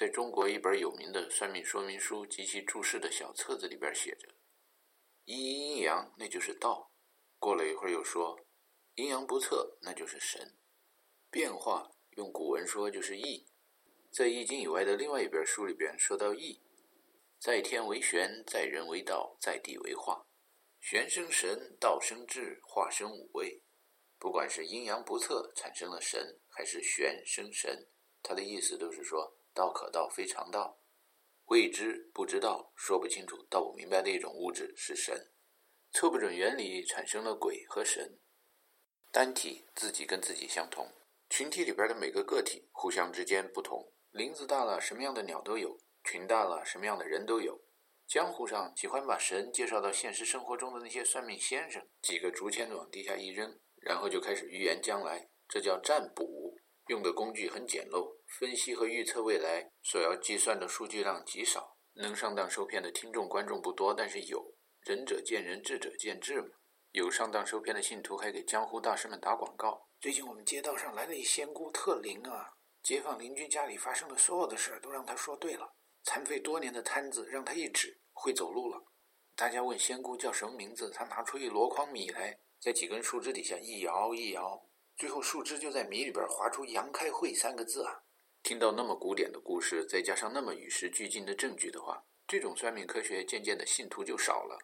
在中国一本有名的算命说明书及其注释的小册子里边写着：“一阴一阳，那就是道。”过了一会儿又说：“阴阳不测，那就是神。”变化用古文说就是易。在《易经》以外的另外一本书里边说到易，在天为玄，在人为道，在地为化。玄生神，道生智，化生五味。不管是阴阳不测产生了神，还是玄生神，他的意思都是说道可道非常道，未知不知道，说不清楚道不明白的一种物质是神。测不准原理产生了鬼和神。单体自己跟自己相同，群体里边的每个个体互相之间不同。林子大了，什么样的鸟都有；群大了，什么样的人都有。江湖上喜欢把神介绍到现实生活中的那些算命先生，几个竹签子往地下一扔。然后就开始预言将来，这叫占卜。用的工具很简陋，分析和预测未来所要计算的数据量极少，能上当受骗的听众观众不多，但是有。仁者见仁，智者见智嘛。有上当受骗的信徒还给江湖大师们打广告。最近我们街道上来了一仙姑，特灵啊！街坊邻居家里发生的所有的事儿都让他说对了。残废多年的摊子让他一指，会走路了。大家问仙姑叫什么名字，他拿出一箩筐米来。在几根树枝底下一摇一摇，最后树枝就在米里边划出“杨开慧”三个字啊！听到那么古典的故事，再加上那么与时俱进的证据的话，这种算命科学渐渐的信徒就少了。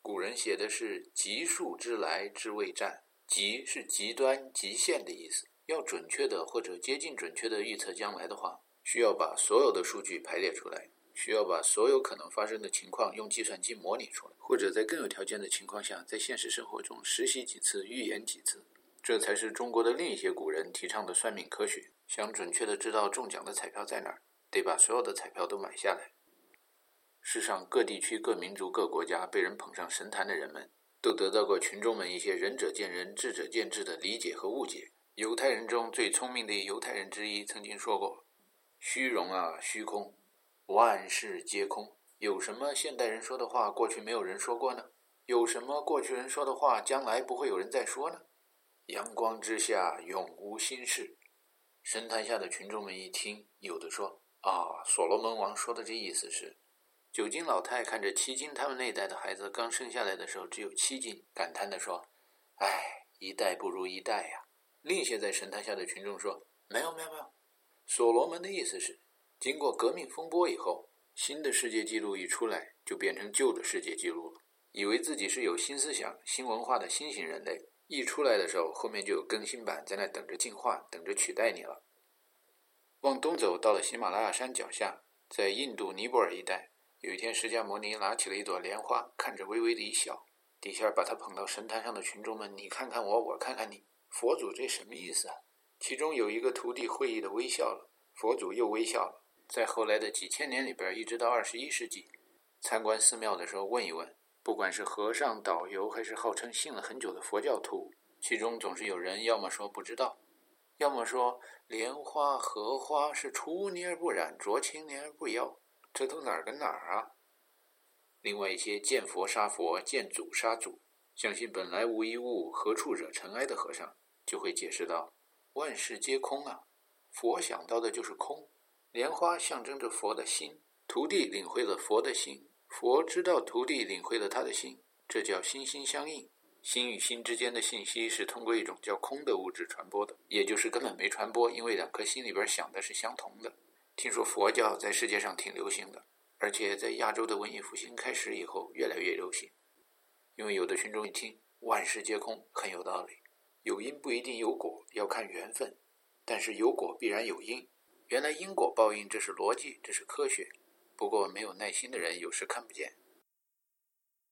古人写的是“极数之来之未战”，极是极端、极限的意思。要准确的或者接近准确的预测将来的话，需要把所有的数据排列出来。需要把所有可能发生的情况用计算机模拟出来，或者在更有条件的情况下，在现实生活中实习几次、预演几次，这才是中国的另一些古人提倡的算命科学。想准确的知道中奖的彩票在哪儿，得把所有的彩票都买下来。世上各地区、各民族、各国家被人捧上神坛的人们，都得到过群众们一些仁者见仁、智者见智的理解和误解。犹太人中最聪明的犹太人之一曾经说过：“虚荣啊，虚空。”万事皆空，有什么现代人说的话过去没有人说过呢？有什么过去人说的话将来不会有人再说呢？阳光之下永无心事。神坛下的群众们一听，有的说：“啊，所罗门王说的这意思是，九斤老太看着七斤他们那一代的孩子刚生下来的时候只有七斤，感叹地说：‘唉，一代不如一代呀。’另一些在神坛下的群众说：‘没有，没有，没有。’所罗门的意思是。”经过革命风波以后，新的世界纪录一出来，就变成旧的世界纪录了。以为自己是有新思想、新文化的新型人类，一出来的时候，后面就有更新版在那等着进化，等着取代你了。往东走，到了喜马拉雅山脚下，在印度尼泊尔一带，有一天，释迦牟尼拿起了一朵莲花，看着微微的一笑。底下把他捧到神坛上的群众们，你看看我，我看看你，佛祖这什么意思啊？其中有一个徒弟会意的微笑了，佛祖又微笑了。在后来的几千年里边，一直到二十一世纪，参观寺庙的时候问一问，不管是和尚、导游，还是号称信了很久的佛教徒，其中总是有人要么说不知道，要么说莲花、荷花是出泥而不染，濯清涟而不妖，这都哪儿跟哪儿啊？另外一些见佛杀佛、见祖杀祖，相信本来无一物，何处惹尘埃的和尚，就会解释道：万事皆空啊，佛想到的就是空。莲花象征着佛的心，徒弟领会了佛的心，佛知道徒弟领会了他的心，这叫心心相印。心与心之间的信息是通过一种叫空的物质传播的，也就是根本没传播，因为两颗心里边想的是相同的。听说佛教在世界上挺流行的，而且在亚洲的文艺复兴开始以后越来越流行。因为有的群众一听万事皆空，很有道理，有因不一定有果，要看缘分，但是有果必然有因。原来因果报应，这是逻辑，这是科学。不过没有耐心的人有时看不见。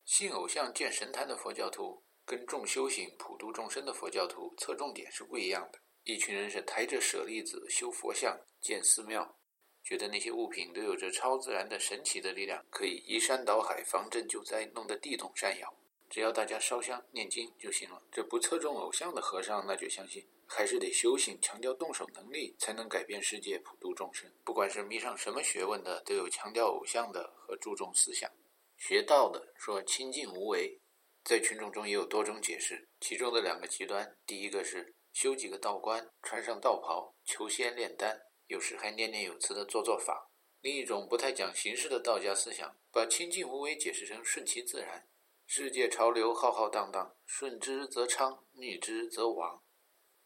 信偶像、见神坛的佛教徒，跟重修行、普度众生的佛教徒侧重点是不一样的。一群人是抬着舍利子修佛像、建寺庙，觉得那些物品都有着超自然的神奇的力量，可以移山倒海、防震救灾，弄得地动山摇。只要大家烧香念经就行了。这不侧重偶像的和尚，那就相信。还是得修行，强调动手能力，才能改变世界、普度众生。不管是迷上什么学问的，都有强调偶像的和注重思想。学道的说清净无为，在群众中也有多种解释。其中的两个极端，第一个是修几个道观，穿上道袍，求仙炼丹，有时还念念有词的做做法，另一种不太讲形式的道家思想，把清净无为解释成顺其自然，世界潮流浩浩荡荡，顺之则昌，逆之则亡。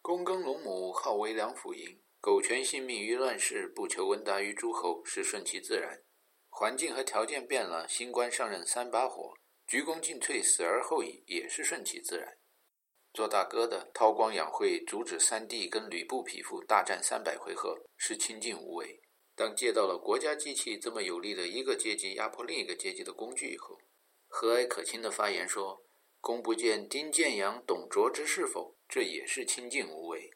躬耕陇亩，好为良辅营，苟全性命于乱世，不求闻达于诸侯，是顺其自然。环境和条件变了，新官上任三把火，鞠躬尽瘁，死而后已，也是顺其自然。做大哥的韬光养晦，阻止三弟跟吕布匹夫大战三百回合，是清净无为。当借到了国家机器这么有力的一个阶级压迫另一个阶级的工具以后，和蔼可亲的发言说：“公不见丁建阳、董卓之是否？”这也是清净无为。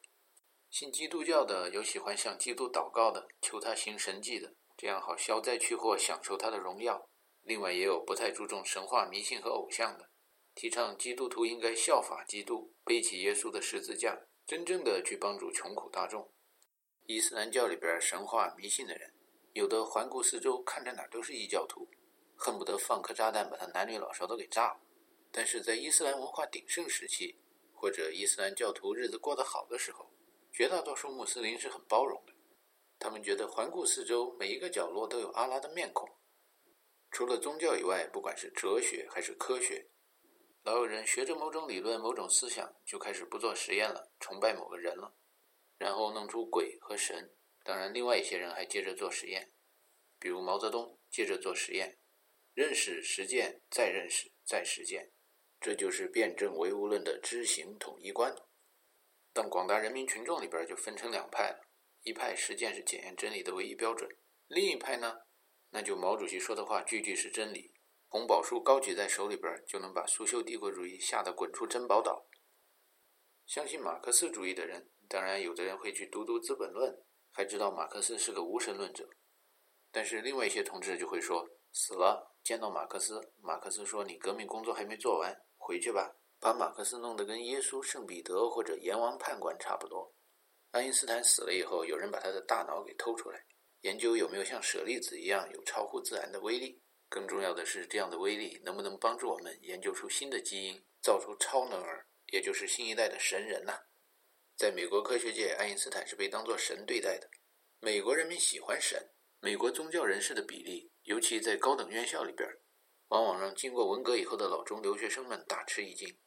信基督教的有喜欢向基督祷告的，求他行神迹的，这样好消灾去祸，享受他的荣耀。另外也有不太注重神话迷信和偶像的，提倡基督徒应该效法基督，背起耶稣的十字架，真正的去帮助穷苦大众。伊斯兰教里边神话迷信的人，有的环顾四周，看着哪都是异教徒，恨不得放颗炸弹把他男女老少都给炸了。但是在伊斯兰文化鼎盛时期，或者伊斯兰教徒日子过得好的时候，绝大多数穆斯林是很包容的。他们觉得环顾四周，每一个角落都有阿拉的面孔。除了宗教以外，不管是哲学还是科学，老有人学着某种理论、某种思想，就开始不做实验了，崇拜某个人了。然后弄出鬼和神，当然，另外一些人还接着做实验，比如毛泽东接着做实验，认识、实践，再认识、再实践，这就是辩证唯物论的知行统一观。但广大人民群众里边就分成两派了：一派实践是检验真理的唯一标准；另一派呢，那就毛主席说的话句句是真理，红宝书高举在手里边就能把苏修帝国主义吓得滚出珍宝岛。相信马克思主义的人。当然，有的人会去读读《资本论》，还知道马克思是个无神论者。但是，另外一些同志就会说：“死了，见到马克思，马克思说你革命工作还没做完，回去吧。”把马克思弄得跟耶稣、圣彼得或者阎王判官差不多。爱因斯坦死了以后，有人把他的大脑给偷出来，研究有没有像舍利子一样有超乎自然的威力。更重要的是，这样的威力能不能帮助我们研究出新的基因，造出超能儿，也就是新一代的神人呢？在美国科学界，爱因斯坦是被当作神对待的。美国人民喜欢神，美国宗教人士的比例，尤其在高等院校里边，往往让经过文革以后的老中留学生们大吃一惊。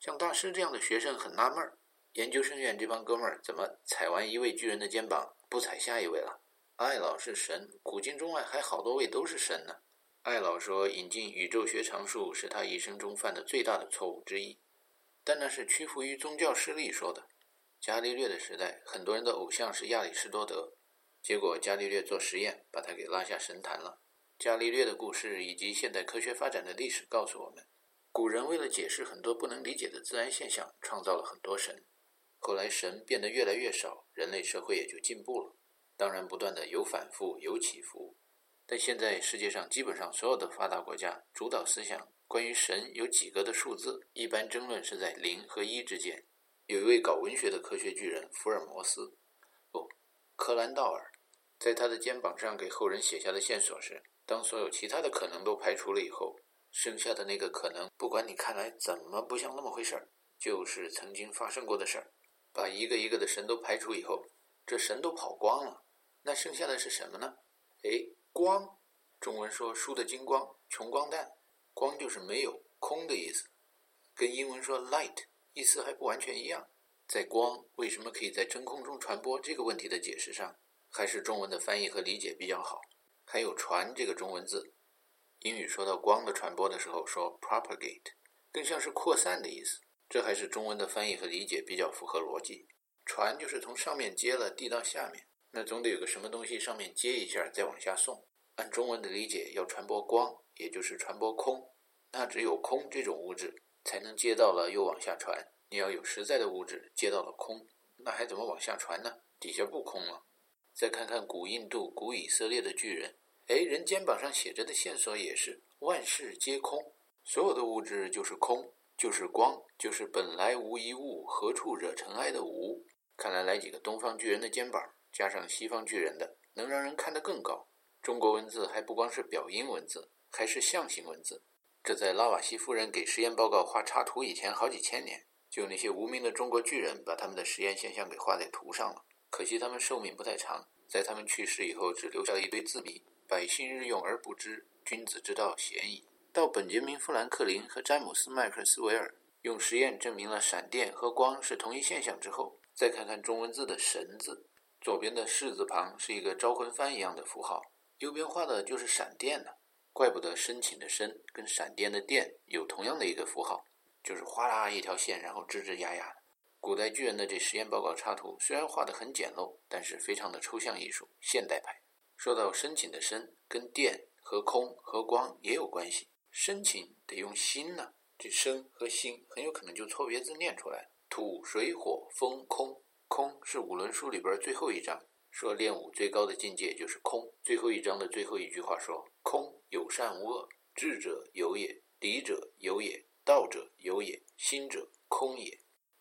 像大师这样的学生很纳闷儿：研究生院这帮哥们儿怎么踩完一位巨人的肩膀，不踩下一位了？艾老是神，古今中外还好多位都是神呢。艾老说引进宇宙学常数是他一生中犯的最大的错误之一，但那是屈服于宗教势力说的。伽利略的时代，很多人的偶像是亚里士多德，结果伽利略做实验，把他给拉下神坛了。伽利略的故事以及现代科学发展的历史告诉我们，古人为了解释很多不能理解的自然现象，创造了很多神。后来神变得越来越少，人类社会也就进步了。当然，不断的有反复，有起伏。但现在世界上基本上所有的发达国家，主导思想关于神有几个的数字，一般争论是在零和一之间。有一位搞文学的科学巨人福尔摩斯，不，柯兰道尔，在他的肩膀上给后人写下的线索是：当所有其他的可能都排除了以后，剩下的那个可能，不管你看来怎么不像那么回事儿，就是曾经发生过的事儿。把一个一个的神都排除以后，这神都跑光了，那剩下的是什么呢？哎，光，中文说输的精光，穷光蛋，光就是没有空的意思，跟英文说 light。意思还不完全一样，在光为什么可以在真空中传播这个问题的解释上，还是中文的翻译和理解比较好。还有“传”这个中文字，英语说到光的传播的时候说 “propagate”，更像是扩散的意思。这还是中文的翻译和理解比较符合逻辑。传就是从上面接了递到下面，那总得有个什么东西上面接一下再往下送。按中文的理解，要传播光，也就是传播空，那只有空这种物质。才能接到了又往下传。你要有实在的物质接到了空，那还怎么往下传呢？底下不空了。再看看古印度、古以色列的巨人，哎，人肩膀上写着的线索也是万事皆空，所有的物质就是空，就是光，就是本来无一物，何处惹尘埃的无。看来来几个东方巨人的肩膀，加上西方巨人的，能让人看得更高。中国文字还不光是表音文字，还是象形文字。这在拉瓦锡夫人给实验报告画插图以前好几千年，就那些无名的中国巨人把他们的实验现象给画在图上了。可惜他们寿命不太长，在他们去世以后，只留下了一堆字谜。百姓日用而不知，君子之道鲜矣。到本杰明·富兰克林和詹姆斯·麦克斯韦尔用实验证明了闪电和光是同一现象之后，再看看中文字的“神”字，左边的“士”字旁是一个招魂幡一样的符号，右边画的就是闪电呢。怪不得申请的“申”跟闪电的“电”有同样的一个符号，就是哗啦一条线，然后吱吱呀呀。古代巨人的这实验报告插图虽然画得很简陋，但是非常的抽象艺术，现代派。说到申请的“申”，跟电和空和光也有关系。申请得用心呢，这申和心很有可能就错别字念出来。土、水、火、风、空，空是五轮书里边最后一章。说练武最高的境界就是空。最后一章的最后一句话说：“空有善无恶，智者有也，理者有也，道者有也，心者空也。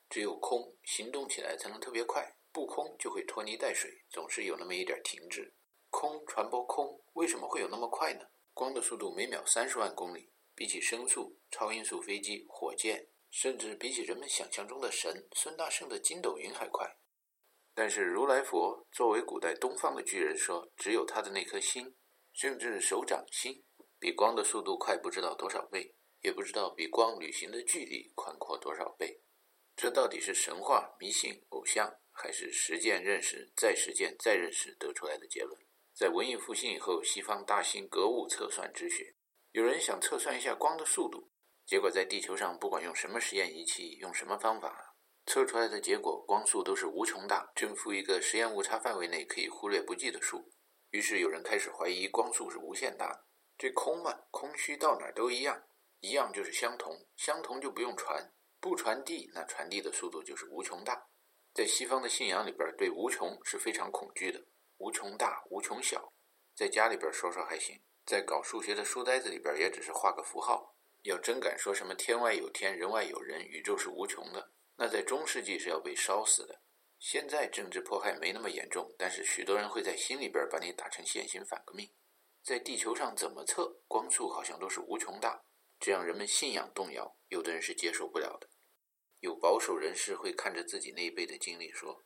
只有空，行动起来才能特别快；不空就会拖泥带水，总是有那么一点停滞。空传播空，为什么会有那么快呢？光的速度每秒三十万公里，比起声速、超音速飞机、火箭，甚至比起人们想象中的神孙大圣的筋斗云还快。”但是如来佛作为古代东方的巨人说，只有他的那颗心，甚至手掌心，比光的速度快不知道多少倍，也不知道比光旅行的距离宽阔多少倍。这到底是神话、迷信、偶像，还是实践认识、再实践、再认识得出来的结论？在文艺复兴以后，西方大兴格物测算之学，有人想测算一下光的速度，结果在地球上不管用什么实验仪器，用什么方法。测出来的结果，光速都是无穷大，正负一个实验误差范围内可以忽略不计的数。于是有人开始怀疑光速是无限大的。这空嘛，空虚到哪儿都一样，一样就是相同，相同就不用传，不传递那传递的速度就是无穷大。在西方的信仰里边，对无穷是非常恐惧的，无穷大、无穷小，在家里边说说还行，在搞数学的书呆子里边也只是画个符号。要真敢说什么天外有天，人外有人，宇宙是无穷的。那在中世纪是要被烧死的。现在政治迫害没那么严重，但是许多人会在心里边把你打成现行反革命。在地球上怎么测光速好像都是无穷大，这让人们信仰动摇。有的人是接受不了的。有保守人士会看着自己那一辈的经历说，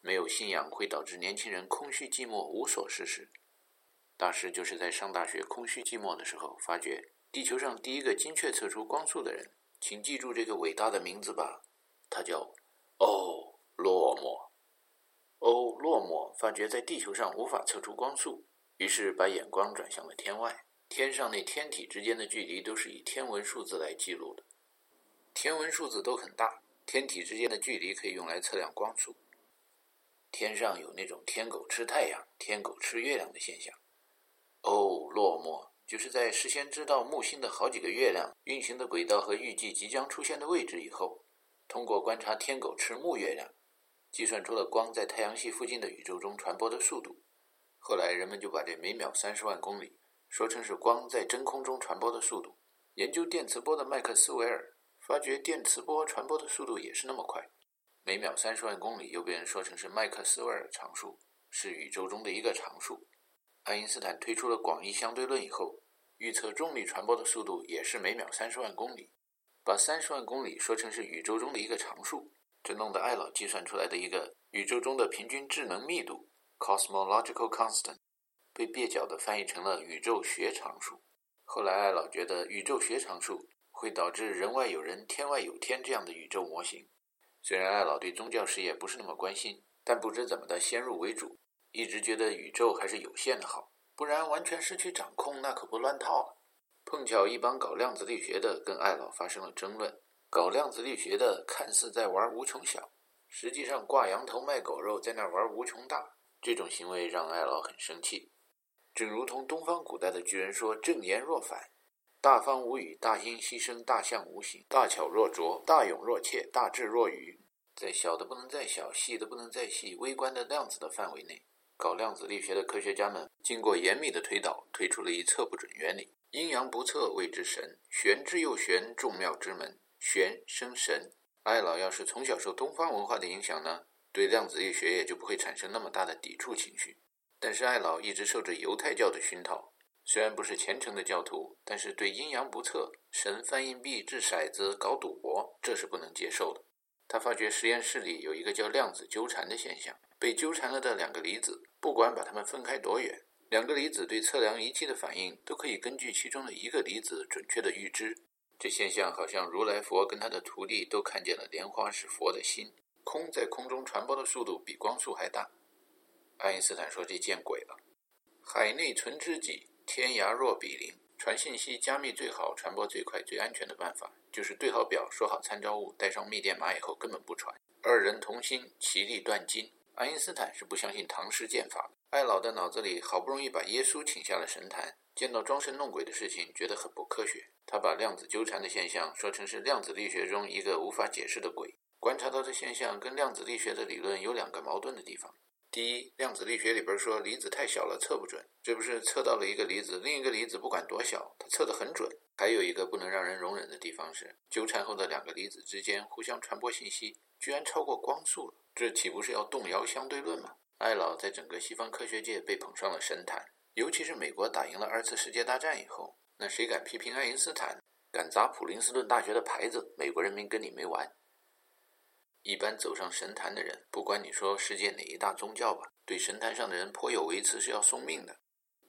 没有信仰会导致年轻人空虚寂寞无所事事。大师就是在上大学空虚寂寞的时候，发觉地球上第一个精确测出光速的人，请记住这个伟大的名字吧。他叫欧洛莫，欧洛莫发觉在地球上无法测出光速，于是把眼光转向了天外。天上那天体之间的距离都是以天文数字来记录的，天文数字都很大，天体之间的距离可以用来测量光速。天上有那种天狗吃太阳、天狗吃月亮的现象。哦，落寞就是在事先知道木星的好几个月亮运行的轨道和预计即将出现的位置以后。通过观察天狗吃木月亮，计算出了光在太阳系附近的宇宙中传播的速度。后来人们就把这每秒三十万公里说成是光在真空中传播的速度。研究电磁波的麦克斯韦尔发觉电磁波传播的速度也是那么快，每秒三十万公里又被人说成是麦克斯韦尔常数，是宇宙中的一个常数。爱因斯坦推出了广义相对论以后，预测重力传播的速度也是每秒三十万公里。把三十万公里说成是宇宙中的一个常数，这弄得艾老计算出来的一个宇宙中的平均智能密度 （cosmological constant） 被蹩脚地翻译成了宇宙学常数。后来艾老觉得宇宙学常数会导致人外有人，天外有天这样的宇宙模型。虽然艾老对宗教事业不是那么关心，但不知怎么的先入为主，一直觉得宇宙还是有限的好，不然完全失去掌控，那可不乱套了。碰巧一帮搞量子力学的跟艾老发生了争论。搞量子力学的看似在玩无穷小，实际上挂羊头卖狗肉，在那玩无穷大。这种行为让艾老很生气。正如同东方古代的巨人说：“正言若反，大方无语，大音希声，大象无形，大巧若拙，大勇若怯，大智若愚。”在小的不能再小，细的不能再细，微观的量子的范围内，搞量子力学的科学家们经过严密的推导，推出了一测不准原理。阴阳不测谓之神，玄之又玄，众妙之门，玄生神。艾老要是从小受东方文化的影响呢，对量子力学也就不会产生那么大的抵触情绪。但是艾老一直受着犹太教的熏陶，虽然不是虔诚的教徒，但是对阴阳不测、神翻硬币、掷骰子、搞赌博，这是不能接受的。他发觉实验室里有一个叫量子纠缠的现象，被纠缠了的两个离子，不管把它们分开多远。两个离子对测量仪器的反应都可以根据其中的一个离子准确的预知。这现象好像如来佛跟他的徒弟都看见了莲花是佛的心，空在空中传播的速度比光速还大。爱因斯坦说：“这见鬼了！海内存知己，天涯若比邻。传信息加密最好、传播最快、最安全的办法，就是对好表、说好参照物，带上密电码以后根本不传。二人同心，其利断金。”爱因斯坦是不相信唐诗剑法的。艾老的脑子里好不容易把耶稣请下了神坛，见到装神弄鬼的事情，觉得很不科学。他把量子纠缠的现象说成是量子力学中一个无法解释的鬼。观察到的现象跟量子力学的理论有两个矛盾的地方：第一，量子力学里边说离子太小了测不准，这不是测到了一个离子，另一个离子不管多小，它测得很准。还有一个不能让人容忍的地方是，纠缠后的两个离子之间互相传播信息，居然超过光速了，这岂不是要动摇相对论吗？艾老在整个西方科学界被捧上了神坛，尤其是美国打赢了二次世界大战以后。那谁敢批评爱因斯坦，敢砸普林斯顿大学的牌子，美国人民跟你没完。一般走上神坛的人，不管你说世界哪一大宗教吧，对神坛上的人颇有微词是要送命的。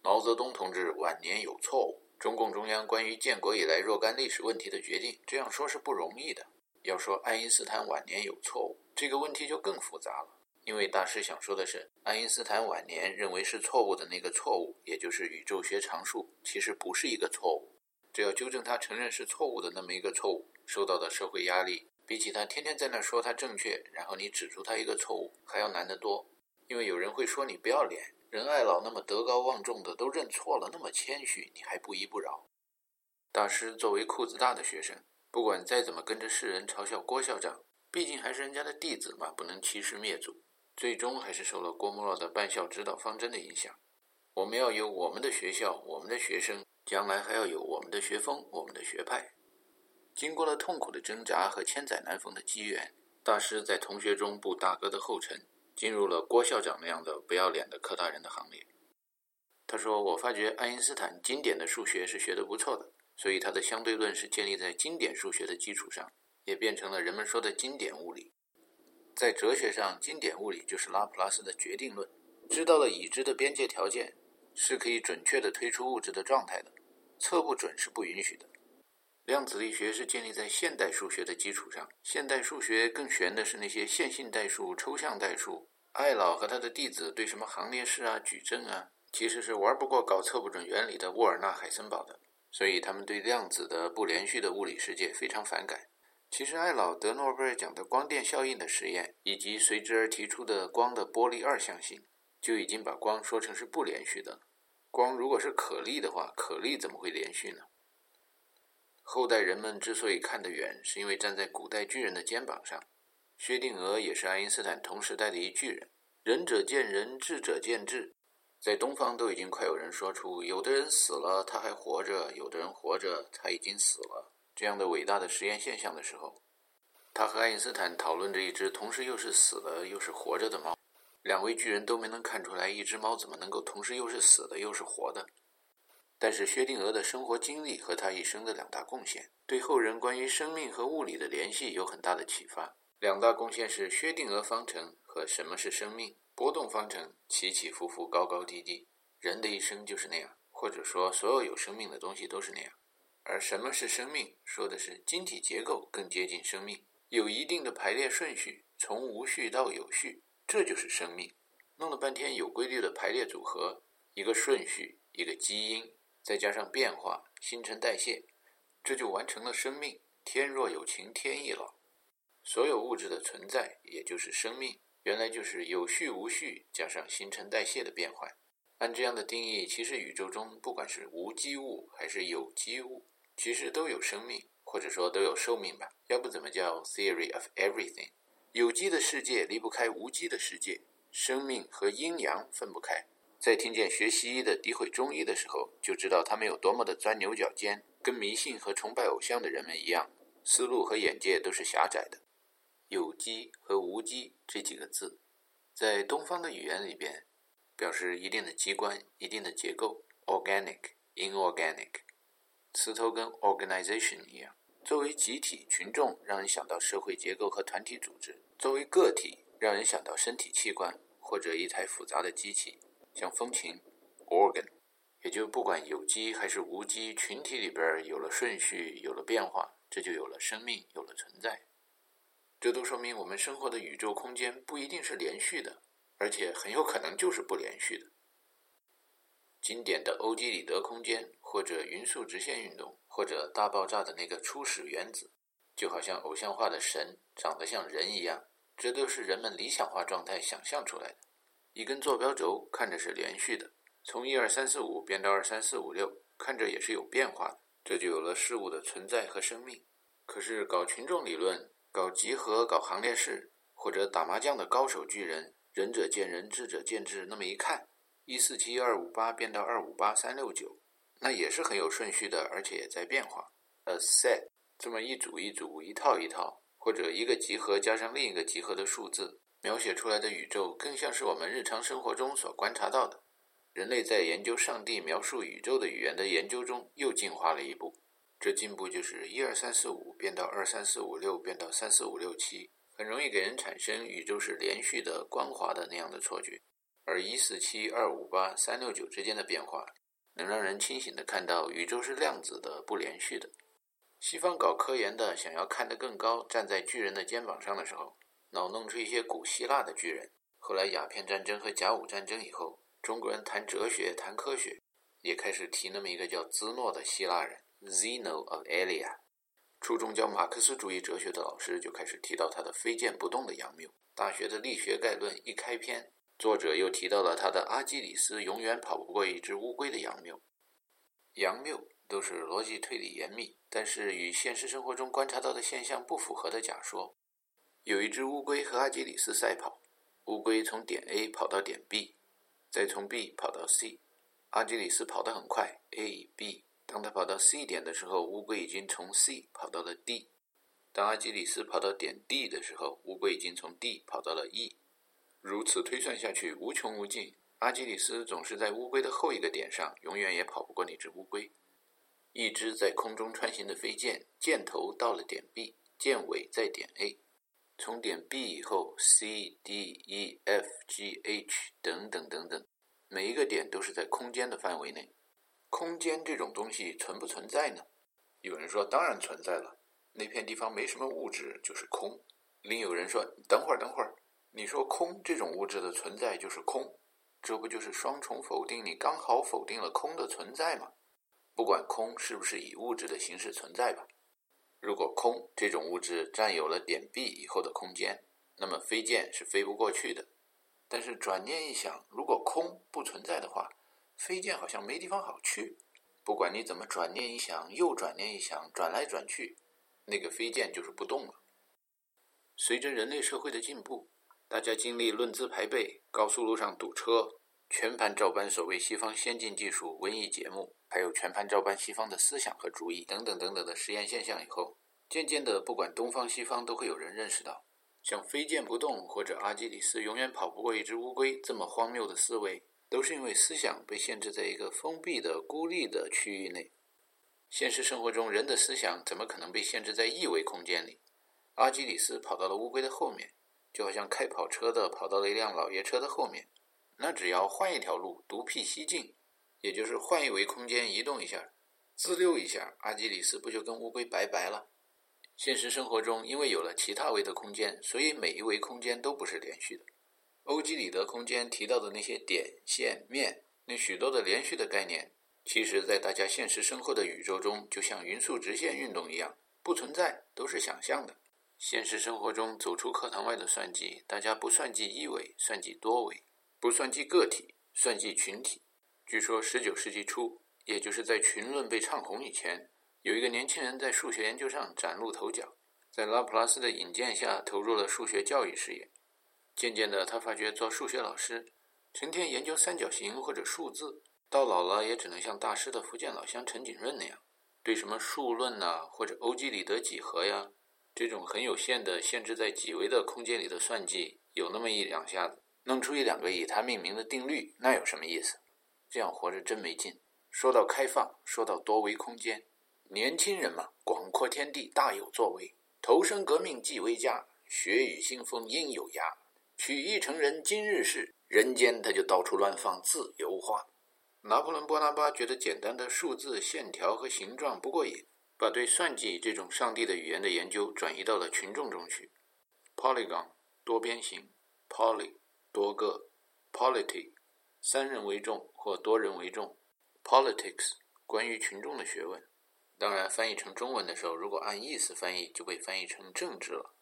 毛泽东同志晚年有错误，中共中央关于建国以来若干历史问题的决定，这样说是不容易的。要说爱因斯坦晚年有错误，这个问题就更复杂了。因为大师想说的是，爱因斯坦晚年认为是错误的那个错误，也就是宇宙学常数，其实不是一个错误。只要纠正他承认是错误的那么一个错误，受到的社会压力，比起他天天在那说他正确，然后你指出他一个错误，还要难得多。因为有人会说你不要脸，仁爱老那么德高望重的都认错了，那么谦虚，你还不依不饶。大师作为裤子大的学生，不管再怎么跟着世人嘲笑郭校长，毕竟还是人家的弟子嘛，不能欺师灭祖。最终还是受了郭沫若的办校指导方针的影响。我们要有我们的学校，我们的学生，将来还要有我们的学风，我们的学派。经过了痛苦的挣扎和千载难逢的机缘，大师在同学中步大哥的后尘，进入了郭校长那样的不要脸的科大人的行列。他说：“我发觉爱因斯坦经典的数学是学得不错的，所以他的相对论是建立在经典数学的基础上，也变成了人们说的经典物理。”在哲学上，经典物理就是拉普拉斯的决定论。知道了已知的边界条件，是可以准确地推出物质的状态的。测不准是不允许的。量子力学是建立在现代数学的基础上。现代数学更玄的是那些线性代数、抽象代数。艾老和他的弟子对什么行列式啊、矩阵啊，其实是玩不过搞测不准原理的沃尔纳·海森堡的。所以他们对量子的不连续的物理世界非常反感。其实，艾老得诺贝尔奖的光电效应的实验，以及随之而提出的光的波粒二象性，就已经把光说成是不连续的。光如果是可粒的话，可粒怎么会连续呢？后代人们之所以看得远，是因为站在古代巨人的肩膀上。薛定谔也是爱因斯坦同时代的一巨人。仁者见仁，智者见智。在东方都已经快有人说出，有的人死了他还活着，有的人活着他已经死了。这样的伟大的实验现象的时候，他和爱因斯坦讨论着一只同时又是死的又是活着的猫。两位巨人都没能看出来一只猫怎么能够同时又是死的又是活的。但是薛定谔的生活经历和他一生的两大贡献，对后人关于生命和物理的联系有很大的启发。两大贡献是薛定谔方程和什么是生命。波动方程起起伏伏，高高低低，人的一生就是那样，或者说所有有生命的东西都是那样。而什么是生命？说的是晶体结构更接近生命，有一定的排列顺序，从无序到有序，这就是生命。弄了半天有规律的排列组合，一个顺序，一个基因，再加上变化、新陈代谢，这就完成了生命。天若有情天亦老，所有物质的存在，也就是生命，原来就是有序无序加上新陈代谢的变换。按这样的定义，其实宇宙中不管是无机物还是有机物。其实都有生命，或者说都有寿命吧，要不怎么叫 theory of everything？有机的世界离不开无机的世界，生命和阴阳分不开。在听见学西医的诋毁中医的时候，就知道他们有多么的钻牛角尖，跟迷信和崇拜偶像的人们一样，思路和眼界都是狭窄的。有机和无机这几个字，在东方的语言里边，表示一定的机关、一定的结构，organic、inorganic。词头跟 organization 一样，作为集体群众，让人想到社会结构和团体组织；作为个体，让人想到身体器官或者一台复杂的机器，像风琴、organ，也就不管有机还是无机，群体里边有了顺序，有了变化，这就有了生命，有了存在。这都说明我们生活的宇宙空间不一定是连续的，而且很有可能就是不连续的。经典的欧几里得空间，或者匀速直线运动，或者大爆炸的那个初始原子，就好像偶像化的神长得像人一样，这都是人们理想化状态想象出来的。一根坐标轴看着是连续的，从一二三四五变到二三四五六，看着也是有变化的，这就有了事物的存在和生命。可是搞群众理论、搞集合、搞行列式，或者打麻将的高手巨人，仁者见仁，智者见智，那么一看。一四七二五八变到二五八三六九，那也是很有顺序的，而且也在变化。A set 这么一组一组、一套一套，或者一个集合加上另一个集合的数字，描写出来的宇宙，更像是我们日常生活中所观察到的。人类在研究上帝描述宇宙的语言的研究中，又进化了一步。这进步就是一二三四五变到二三四五六变到三四五六七，很容易给人产生宇宙是连续的、光滑的那样的错觉。而一四七二五八三六九之间的变化，能让人清醒地看到宇宙是量子的、不连续的。西方搞科研的想要看得更高，站在巨人的肩膀上的时候，脑弄出一些古希腊的巨人。后来鸦片战争和甲午战争以后，中国人谈哲学、谈科学，也开始提那么一个叫兹诺的希腊人 （Zeno of Elea）。初中教马克思主义哲学的老师就开始提到他的非剑不动的杨谬。大学的力学概论一开篇。作者又提到了他的阿基里斯永远跑不过一只乌龟的杨谬，杨谬都是逻辑推理严密，但是与现实生活中观察到的现象不符合的假说。有一只乌龟和阿基里斯赛跑，乌龟从点 A 跑到点 B，再从 B 跑到 C，阿基里斯跑得很快，A、B。当他跑到 C 点的时候，乌龟已经从 C 跑到了 D。当阿基里斯跑到点 D 的时候，乌龟已经从 D 跑到了 E。如此推算下去，无穷无尽。阿基里斯总是在乌龟的后一个点上，永远也跑不过那只乌龟。一只在空中穿行的飞剑，箭头到了点 B，箭尾在点 A。从点 B 以后，C、D、E、F、G、H 等等等等，每一个点都是在空间的范围内。空间这种东西存不存在呢？有人说，当然存在了。那片地方没什么物质，就是空。另有人说，等会儿，等会儿。你说空这种物质的存在就是空，这不就是双重否定？你刚好否定了空的存在吗？不管空是不是以物质的形式存在吧。如果空这种物质占有了点 B 以后的空间，那么飞剑是飞不过去的。但是转念一想，如果空不存在的话，飞剑好像没地方好去。不管你怎么转念一想，又转念一想，转来转去，那个飞剑就是不动了。随着人类社会的进步。大家经历论资排辈、高速路上堵车、全盘照搬所谓西方先进技术、文艺节目，还有全盘照搬西方的思想和主义等等等等的实验现象以后，渐渐的，不管东方西方，都会有人认识到，像飞剑不动或者阿基里斯永远跑不过一只乌龟这么荒谬的思维，都是因为思想被限制在一个封闭的、孤立的区域内。现实生活中，人的思想怎么可能被限制在一维空间里？阿基里斯跑到了乌龟的后面。就好像开跑车的跑到了一辆老爷车的后面，那只要换一条路，独辟蹊径，也就是换一维空间移动一下，自溜一下，阿基里斯不就跟乌龟拜拜了？现实生活中，因为有了其他维的空间，所以每一维空间都不是连续的。欧几里得空间提到的那些点、线、面，那许多的连续的概念，其实在大家现实生活的宇宙中，就像匀速直线运动一样，不存在，都是想象的。现实生活中，走出课堂外的算计，大家不算计一维，算计多维；不算计个体，算计群体。据说，十九世纪初，也就是在群论被唱红以前，有一个年轻人在数学研究上崭露头角，在拉普拉斯的引荐下，投入了数学教育事业。渐渐的，他发觉做数学老师，成天研究三角形或者数字，到老了也只能像大师的福建老乡陈景润那样，对什么数论呐，或者欧几里得几何呀。这种很有限的、限制在几维的空间里的算计，有那么一两下子，弄出一两个以它命名的定律，那有什么意思？这样活着真没劲。说到开放，说到多维空间，年轻人嘛，广阔天地大有作为。投身革命即为家，血雨腥风应有涯。取义成人今日事，人间他就到处乱放自由花。拿破仑·波拿巴觉得简单的数字、线条和形状不过瘾，把对算计这种上帝的语言的研究转移到了群众中去。Polygon 多边形，Poly 多个，Polity 三人为众或多人为众，Politics 关于群众的学问。当然，翻译成中文的时候，如果按意思翻译，就被翻译成政治了。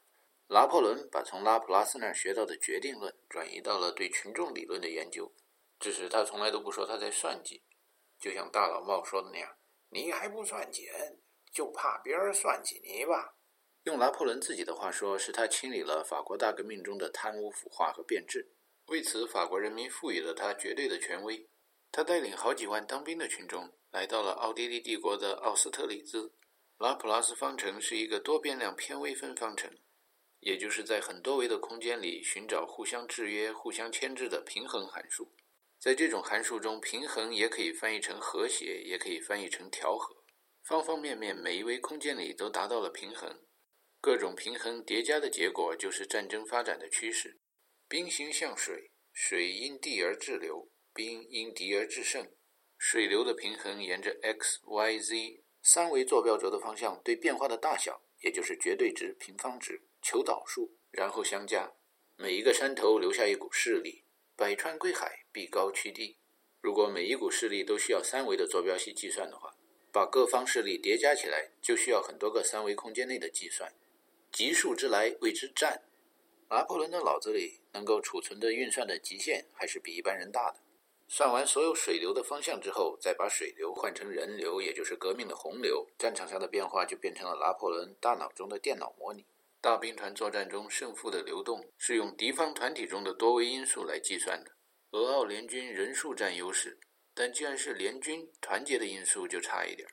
拿破仑把从拉普拉斯那儿学到的决定论转移到了对群众理论的研究，只是他从来都不说他在算计，就像大老帽说的那样：“你还不算计，就怕别人算计你吧？”用拿破仑自己的话说，是他清理了法国大革命中的贪污腐化和变质，为此法国人民赋予了他绝对的权威。他带领好几万当兵的群众。来到了奥地利帝国的奥斯特里兹，拉普拉斯方程是一个多变量偏微分方程，也就是在很多维的空间里寻找互相制约、互相牵制的平衡函数。在这种函数中，平衡也可以翻译成和谐，也可以翻译成调和。方方面面每一维空间里都达到了平衡，各种平衡叠加的结果就是战争发展的趋势。兵行像水，水因地而滞留，兵因敌而制胜。水流的平衡沿着 x、y、z 三维坐标轴的方向对变化的大小，也就是绝对值、平方值、求导数，然后相加。每一个山头留下一股势力，百川归海，必高趋低。如果每一股势力都需要三维的坐标系计算的话，把各方势力叠加起来，就需要很多个三维空间内的计算。级数之来谓之战。拿破仑的脑子里能够储存的运算的极限，还是比一般人大的。算完所有水流的方向之后，再把水流换成人流，也就是革命的洪流，战场上的变化就变成了拿破仑大脑中的电脑模拟。大兵团作战中胜负的流动是用敌方团体中的多维因素来计算的。俄奥联军人数占优势，但既然是联军，团结的因素就差一点。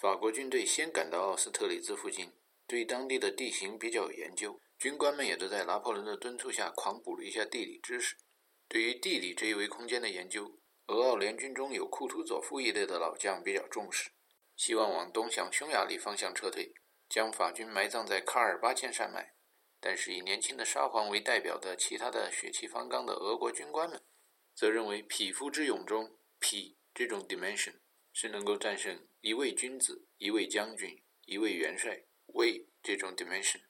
法国军队先赶到奥斯特里兹附近，对当地的地形比较有研究，军官们也都在拿破仑的敦促下狂补了一下地理知识。对于地理这一维空间的研究。俄奥联军中有库图佐夫一类的老将比较重视，希望往东向匈牙利方向撤退，将法军埋葬在卡尔巴阡山脉。但是以年轻的沙皇为代表的其他的血气方刚的俄国军官们，则认为匹夫之勇中匹这种 dimension 是能够战胜一位君子、一位将军、一位元帅位这种 dimension。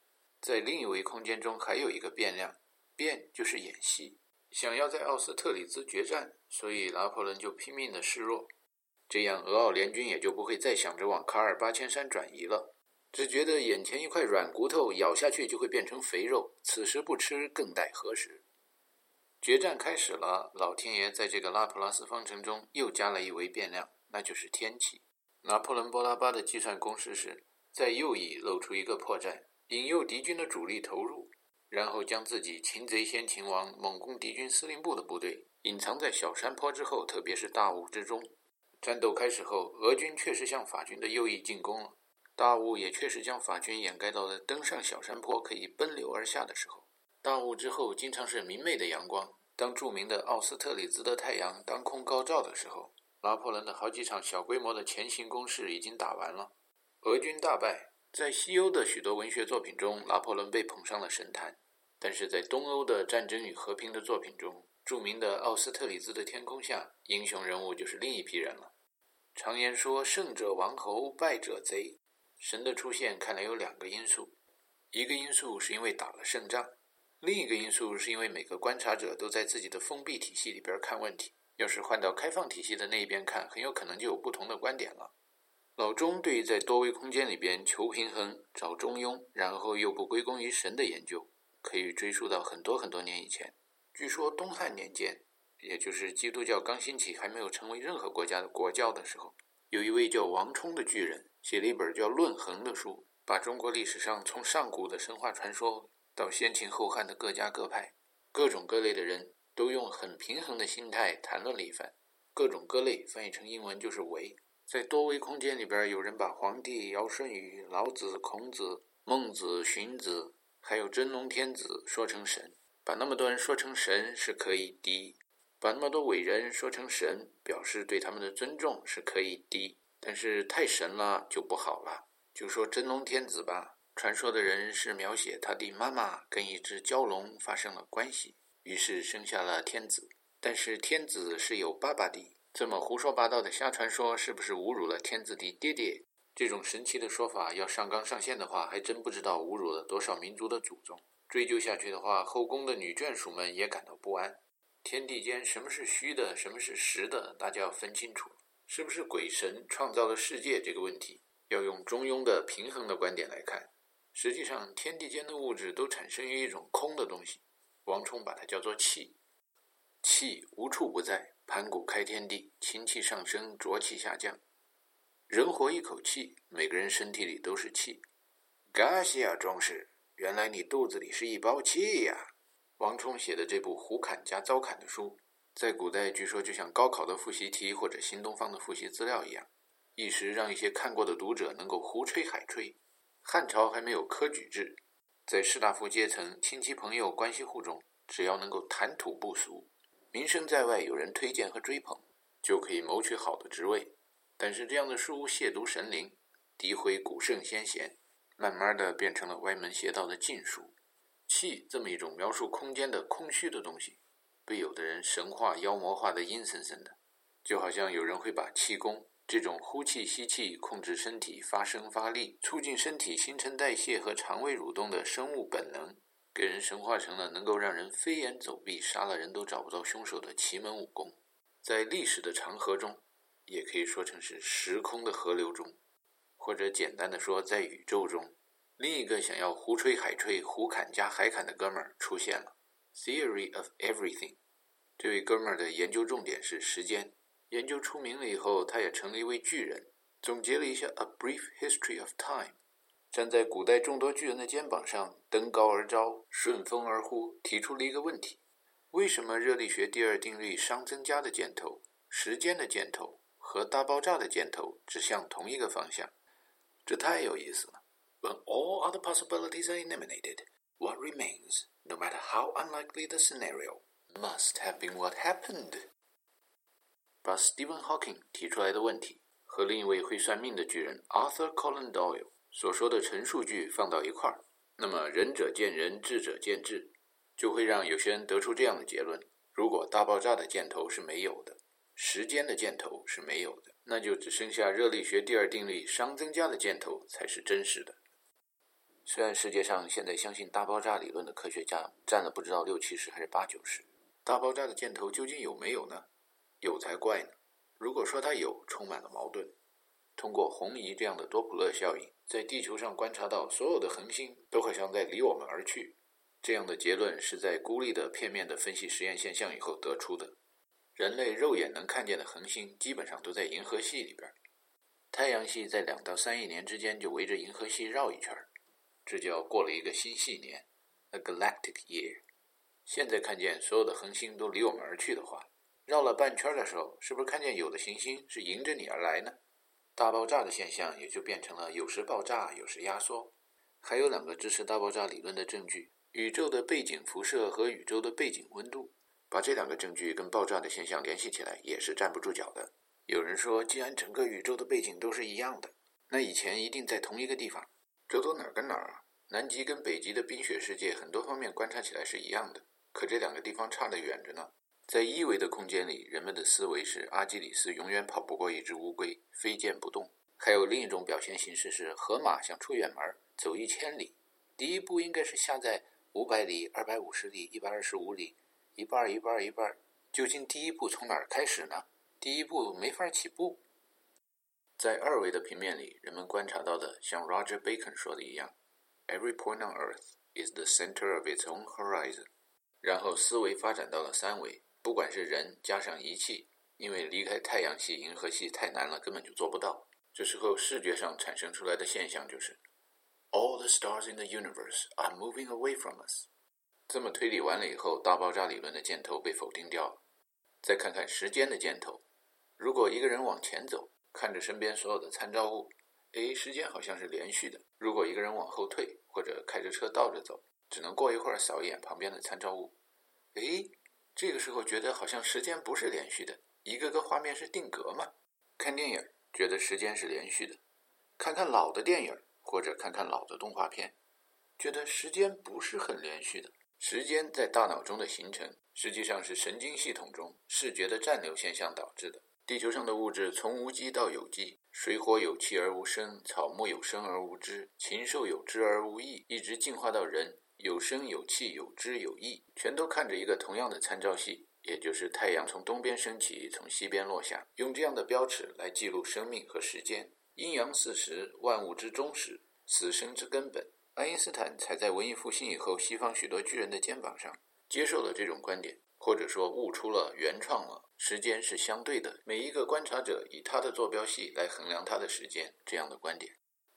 在另一维空间中还有一个变量，变就是演戏。想要在奥斯特里兹决战，所以拿破仑就拼命的示弱，这样俄奥联军也就不会再想着往卡尔巴阡山转移了，只觉得眼前一块软骨头咬下去就会变成肥肉，此时不吃更待何时？决战开始了，老天爷在这个拉普拉斯方程中又加了一维变量，那就是天气。拿破仑·波拉巴的计算公式是在右翼露出一个破绽，引诱敌军的主力投入。然后将自己擒贼先擒王，猛攻敌军司令部的部队，隐藏在小山坡之后，特别是大雾之中。战斗开始后，俄军确实向法军的右翼进攻了，大雾也确实将法军掩盖到了登上小山坡可以奔流而下的时候。大雾之后，经常是明媚的阳光。当著名的奥斯特里兹的太阳当空高照的时候，拿破仑的好几场小规模的前行攻势已经打完了，俄军大败。在西欧的许多文学作品中，拿破仑被捧上了神坛；但是在东欧的战争与和平的作品中，著名的奥斯特里兹的天空下，英雄人物就是另一批人了。常言说“胜者王侯，败者贼”，神的出现看来有两个因素：一个因素是因为打了胜仗，另一个因素是因为每个观察者都在自己的封闭体系里边看问题。要是换到开放体系的那一边看，很有可能就有不同的观点了。老钟对于在多维空间里边求平衡、找中庸，然后又不归功于神的研究，可以追溯到很多很多年以前。据说东汉年间，也就是基督教刚兴起、还没有成为任何国家的国教的时候，有一位叫王充的巨人，写了一本叫《论衡》的书，把中国历史上从上古的神话传说到先秦后汉的各家各派、各种各类的人都用很平衡的心态谈论了一番。各种各类翻译成英文就是维。在多维空间里边，有人把皇帝尧舜禹、老子、孔子、孟子、荀子，还有真龙天子说成神，把那么多人说成神是可以低，把那么多伟人说成神，表示对他们的尊重是可以低，但是太神了就不好了。就说真龙天子吧，传说的人是描写他的妈妈跟一只蛟龙发生了关系，于是生下了天子，但是天子是有爸爸的。这么胡说八道的瞎传说，是不是侮辱了天子的爹爹？这种神奇的说法要上纲上线的话，还真不知道侮辱了多少民族的祖宗。追究下去的话，后宫的女眷属们也感到不安。天地间什么是虚的，什么是实的，大家要分清楚。是不是鬼神创造了世界这个问题，要用中庸的平衡的观点来看。实际上，天地间的物质都产生于一种空的东西，王充把它叫做气。气无处不在。盘古开天地，清气上升，浊气下降。人活一口气，每个人身体里都是气。嘎西亚壮士，原来你肚子里是一包气呀！王充写的这部胡侃加糟侃的书，在古代据说就像高考的复习题或者新东方的复习资料一样，一时让一些看过的读者能够胡吹海吹。汉朝还没有科举制，在士大夫阶层、亲戚朋友关系户中，只要能够谈吐不俗。名声在外，有人推荐和追捧，就可以谋取好的职位。但是这样的书亵渎神灵、诋毁古圣先贤，慢慢的变成了歪门邪道的禁书。气这么一种描述空间的空虚的东西，被有的人神化、妖魔化的阴森森的，就好像有人会把气功这种呼气吸气、控制身体发声发力、促进身体新陈代谢和肠胃蠕动的生物本能。给人神化成了能够让人飞檐走壁、杀了人都找不到凶手的奇门武功，在历史的长河中，也可以说成是时空的河流中，或者简单的说，在宇宙中，另一个想要胡吹海吹、胡侃加海侃的哥们儿出现了。Theory of everything，这位哥们儿的研究重点是时间，研究出名了以后，他也成了一位巨人，总结了一下 A brief history of time。站在古代众多巨人的肩膀上，登高而招，顺风而呼，提出了一个问题：为什么热力学第二定律熵增加的箭头、时间的箭头和大爆炸的箭头指向同一个方向？这太有意思了。When all other possibilities are eliminated, what remains, no matter how unlikely the scenario, must have been what happened。把 Stephen Hawking 提出来的问题和另一位会算命的巨人 Arthur Conan Doyle。所说的陈述句放到一块儿，那么仁者见仁，智者见智，就会让有些人得出这样的结论：如果大爆炸的箭头是没有的，时间的箭头是没有的，那就只剩下热力学第二定律熵增加的箭头才是真实的。虽然世界上现在相信大爆炸理论的科学家占了不知道六七十还是八九十，大爆炸的箭头究竟有没有呢？有才怪呢！如果说它有，充满了矛盾。通过红移这样的多普勒效应。在地球上观察到，所有的恒星都好像在离我们而去。这样的结论是在孤立的片面的分析实验现象以后得出的。人类肉眼能看见的恒星基本上都在银河系里边。太阳系在两到三亿年之间就围着银河系绕一圈，这叫过了一个新系年，a galactic year。现在看见所有的恒星都离我们而去的话，绕了半圈的时候，是不是看见有的行星是迎着你而来呢？大爆炸的现象也就变成了有时爆炸，有时压缩。还有两个支持大爆炸理论的证据：宇宙的背景辐射和宇宙的背景温度。把这两个证据跟爆炸的现象联系起来，也是站不住脚的。有人说，既然整个宇宙的背景都是一样的，那以前一定在同一个地方。这都哪儿跟哪儿啊？南极跟北极的冰雪世界很多方面观察起来是一样的，可这两个地方差得远着呢。在一维的空间里，人们的思维是阿基里斯永远跑不过一只乌龟，飞剑不动。还有另一种表现形式是，河马想出远门，走一千里，第一步应该是下在五百里、二百五十里、一百二十五里，一半儿一半儿一半儿。究竟第一步从哪儿开始呢？第一步没法起步。在二维的平面里，人们观察到的像 Roger Bacon 说的一样，Every point on Earth is the center of its own horizon。然后思维发展到了三维。不管是人加上仪器，因为离开太阳系、银河系太难了，根本就做不到。这时候视觉上产生出来的现象就是，All the stars in the universe are moving away from us。这么推理完了以后，大爆炸理论的箭头被否定掉了。再看看时间的箭头，如果一个人往前走，看着身边所有的参照物，诶，时间好像是连续的；如果一个人往后退，或者开着车倒着走，只能过一会儿扫一眼旁边的参照物，诶。这个时候觉得好像时间不是连续的，一个个画面是定格嘛？看电影觉得时间是连续的，看看老的电影或者看看老的动画片，觉得时间不是很连续的。时间在大脑中的形成，实际上是神经系统中视觉的暂留现象导致的。地球上的物质从无机到有机，水火有气而无声，草木有生而无知，禽兽有知而无义，一直进化到人，有声有气有知有义，全都看着一个同样的参照系，也就是太阳从东边升起，从西边落下，用这样的标尺来记录生命和时间，阴阳四时，万物之终始，死生之根本。爱因斯坦踩在文艺复兴以后，西方许多巨人的肩膀上接受了这种观点。或者说悟出了、原创了，时间是相对的，每一个观察者以他的坐标系来衡量他的时间这样的观点。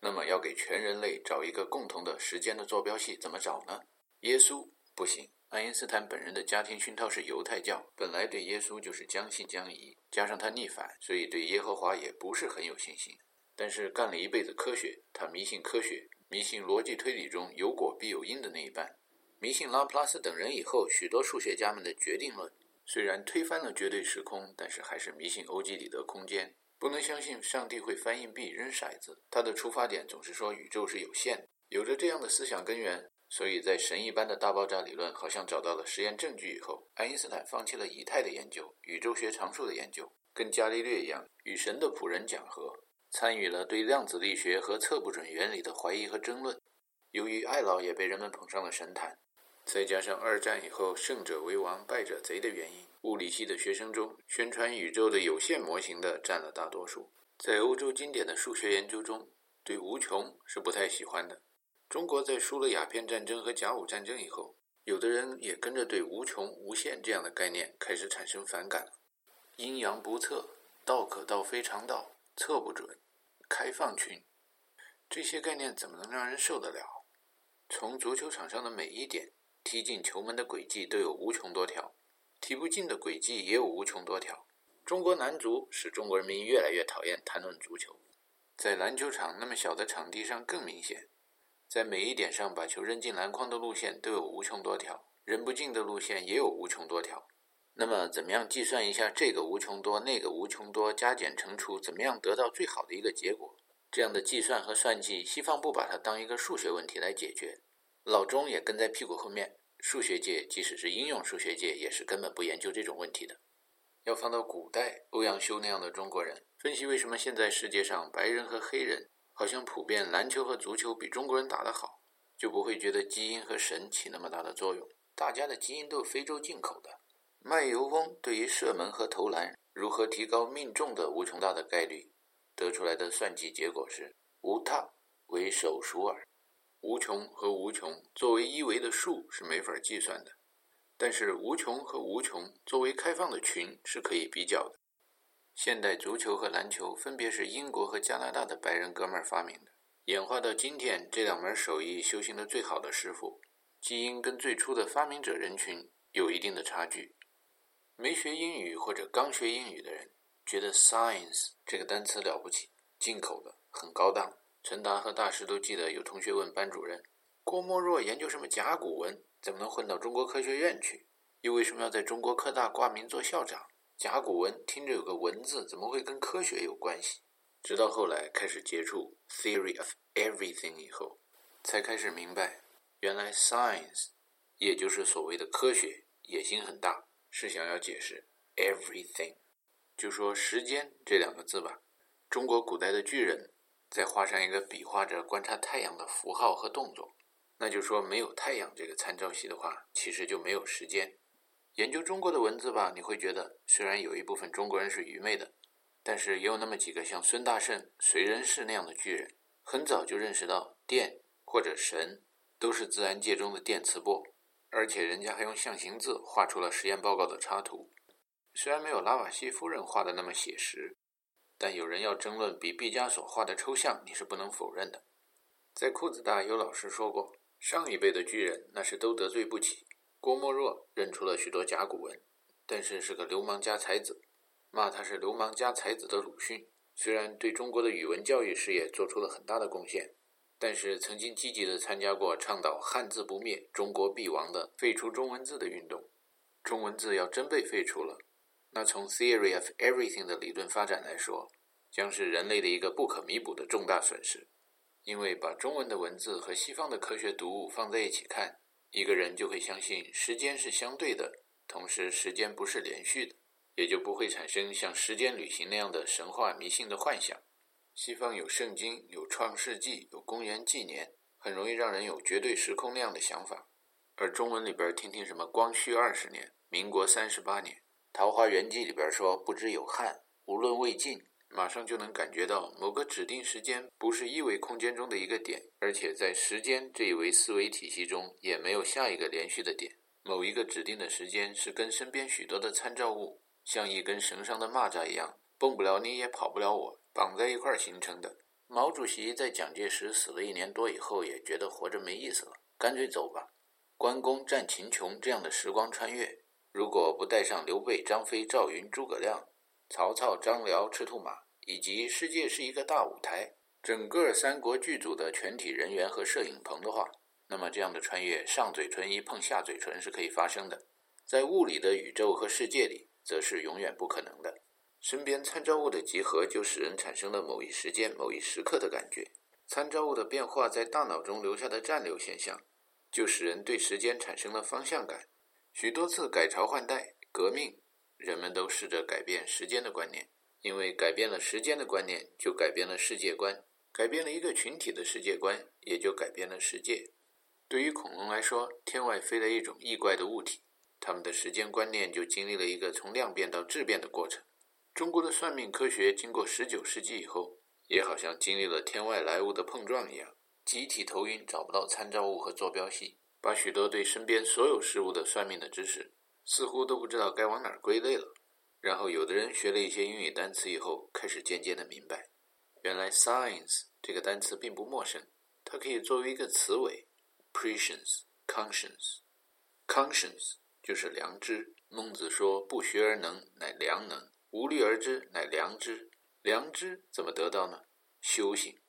那么要给全人类找一个共同的时间的坐标系，怎么找呢？耶稣不行。爱因斯坦本人的家庭熏陶是犹太教，本来对耶稣就是将信将疑，加上他逆反，所以对耶和华也不是很有信心。但是干了一辈子科学，他迷信科学，迷信逻辑推理中有果必有因的那一半。迷信拉普拉斯等人以后，许多数学家们的决定论虽然推翻了绝对时空，但是还是迷信欧几里得空间，不能相信上帝会翻硬币扔骰子。他的出发点总是说宇宙是有限的，有着这样的思想根源，所以在神一般的大爆炸理论好像找到了实验证据以后，爱因斯坦放弃了以太的研究、宇宙学常数的研究，跟伽利略一样与神的仆人讲和，参与了对量子力学和测不准原理的怀疑和争论。由于爱老也被人们捧上了神坛。再加上二战以后“胜者为王，败者贼”的原因，物理系的学生中宣传宇宙的有限模型的占了大多数。在欧洲经典的数学研究中，对无穷是不太喜欢的。中国在输了鸦片战争和甲午战争以后，有的人也跟着对无穷、无限这样的概念开始产生反感。阴阳不测，道可道非常道，测不准，开放群，这些概念怎么能让人受得了？从足球场上的每一点。踢进球门的轨迹都有无穷多条，踢不进的轨迹也有无穷多条。中国男足使中国人民越来越讨厌谈论足球，在篮球场那么小的场地上更明显，在每一点上把球扔进篮筐的路线都有无穷多条，扔不进的路线也有无穷多条。那么，怎么样计算一下这个无穷多、那个无穷多，加减乘除，怎么样得到最好的一个结果？这样的计算和算计，西方不把它当一个数学问题来解决。老钟也跟在屁股后面。数学界，即使是应用数学界，也是根本不研究这种问题的。要放到古代，欧阳修那样的中国人分析为什么现在世界上白人和黑人好像普遍篮球和足球比中国人打得好，就不会觉得基因和神起那么大的作用。大家的基因都是非洲进口的。卖油翁对于射门和投篮如何提高命中的无穷大的概率，得出来的算计结果是无他为手熟耳。无穷和无穷作为一维的数是没法计算的，但是无穷和无穷作为开放的群是可以比较的。现代足球和篮球分别是英国和加拿大的白人哥们儿发明的，演化到今天，这两门手艺修行的最好的师傅，基因跟最初的发明者人群有一定的差距。没学英语或者刚学英语的人觉得 “science” 这个单词了不起，进口的，很高档。陈达和大师都记得，有同学问班主任：“郭沫若研究什么甲骨文，怎么能混到中国科学院去？又为什么要在中国科大挂名做校长？甲骨文听着有个文字，怎么会跟科学有关系？”直到后来开始接触 theory of everything 以后，才开始明白，原来 science 也就是所谓的科学，野心很大，是想要解释 everything。就说时间这两个字吧，中国古代的巨人。再画上一个比划着观察太阳的符号和动作，那就说没有太阳这个参照系的话，其实就没有时间。研究中国的文字吧，你会觉得虽然有一部分中国人是愚昧的，但是也有那么几个像孙大圣、燧人氏那样的巨人，很早就认识到电或者神都是自然界中的电磁波，而且人家还用象形字画出了实验报告的插图，虽然没有拉瓦锡夫人画的那么写实。但有人要争论比毕加索画的抽象，你是不能否认的。在库子大有老师说过，上一辈的巨人那是都得罪不起。郭沫若认出了许多甲骨文，但是是个流氓加才子，骂他是流氓加才子的鲁迅。虽然对中国的语文教育事业做出了很大的贡献，但是曾经积极地参加过倡导汉字不灭、中国必亡的废除中文字的运动。中文字要真被废除了。那从 theory of everything 的理论发展来说，将是人类的一个不可弥补的重大损失。因为把中文的文字和西方的科学读物放在一起看，一个人就会相信时间是相对的，同时时间不是连续的。也就不会产生像时间旅行那样的神话迷信的幻想。西方有圣经，有创世纪，有公元纪年，很容易让人有绝对时空那样的想法。而中文里边听听什么光绪二十年、民国三十八年，《桃花源记》里边说不知有汉，无论魏晋，马上就能感觉到某个指定时间不是一维空间中的一个点，而且在时间这一维思维体系中也没有下一个连续的点。某一个指定的时间是跟身边许多的参照物像一根绳上的蚂蚱一样，蹦不了你也跑不了我，绑在一块儿形成的。毛主席在蒋介石死了一年多以后，也觉得活着没意思了，干脆走吧。关公战秦琼这样的时光穿越，如果不带上刘备、张飞、赵云、诸葛亮、曹操、张辽、赤兔马，以及世界是一个大舞台，整个三国剧组的全体人员和摄影棚的话，那么这样的穿越，上嘴唇一碰下嘴唇是可以发生的。在物理的宇宙和世界里，则是永远不可能的。身边参照物的集合，就使人产生了某一时间、某一时刻的感觉。参照物的变化，在大脑中留下的暂留现象。就使人对时间产生了方向感。许多次改朝换代、革命，人们都试着改变时间的观念，因为改变了时间的观念，就改变了世界观，改变了一个群体的世界观，也就改变了世界。对于恐龙来说，天外飞来一种异怪的物体，他们的时间观念就经历了一个从量变到质变的过程。中国的算命科学经过十九世纪以后，也好像经历了天外来物的碰撞一样。集体头晕，找不到参照物和坐标系，把许多对身边所有事物的算命的知识，似乎都不知道该往哪儿归类了。然后，有的人学了一些英语单词以后，开始渐渐的明白，原来 science 这个单词并不陌生，它可以作为一个词尾，prescience，conscience，conscience 就是良知。孟子说：“不学而能，乃良能；无虑而知，乃良知。”良知怎么得到呢？修行，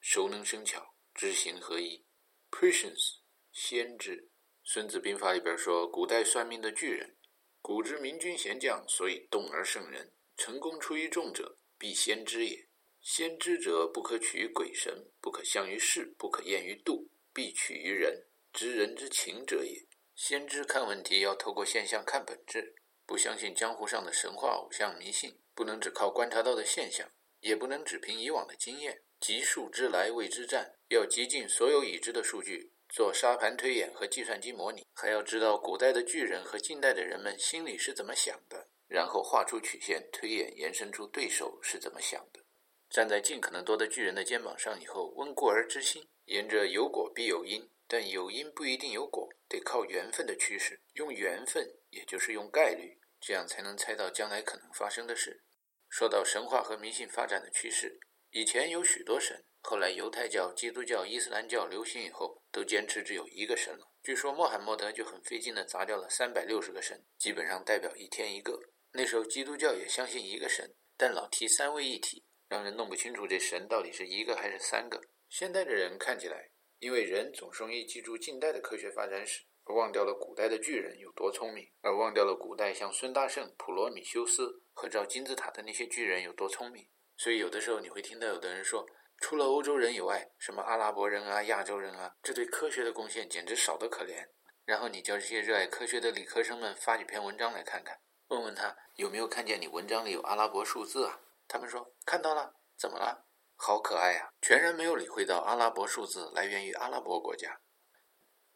熟能生巧。知行合一，prescience，先知。孙子兵法里边说，古代算命的巨人，古之明君贤将，所以动而胜人。成功出于众者，必先知也。先知者，不可取于鬼神，不可相于事，不可验于度，必取于人。知人之情者也。先知看问题要透过现象看本质，不相信江湖上的神话偶像迷信，不能只靠观察到的现象，也不能只凭以往的经验。集数之来谓之战，要集尽所有已知的数据做沙盘推演和计算机模拟，还要知道古代的巨人和近代的人们心里是怎么想的，然后画出曲线推演，延伸出对手是怎么想的。站在尽可能多的巨人的肩膀上以后，温故而知新，沿着有果必有因，但有因不一定有果，得靠缘分的趋势，用缘分，也就是用概率，这样才能猜到将来可能发生的事。说到神话和迷信发展的趋势。以前有许多神，后来犹太教、基督教、伊斯兰教流行以后，都坚持只有一个神了。据说穆罕默德就很费劲地砸掉了三百六十个神，基本上代表一天一个。那时候基督教也相信一个神，但老提三位一体，让人弄不清楚这神到底是一个还是三个。现代的人看起来，因为人总是容易记住近代的科学发展史，而忘掉了古代的巨人有多聪明，而忘掉了古代像孙大圣、普罗米修斯和造金字塔的那些巨人有多聪明。所以，有的时候你会听到有的人说，除了欧洲人以外，什么阿拉伯人啊、亚洲人啊，这对科学的贡献简直少得可怜。然后你叫这些热爱科学的理科生们发几篇文章来看看，问问他有没有看见你文章里有阿拉伯数字啊？他们说看到了，怎么了？好可爱呀！全然没有理会到阿拉伯数字来源于阿拉伯国家。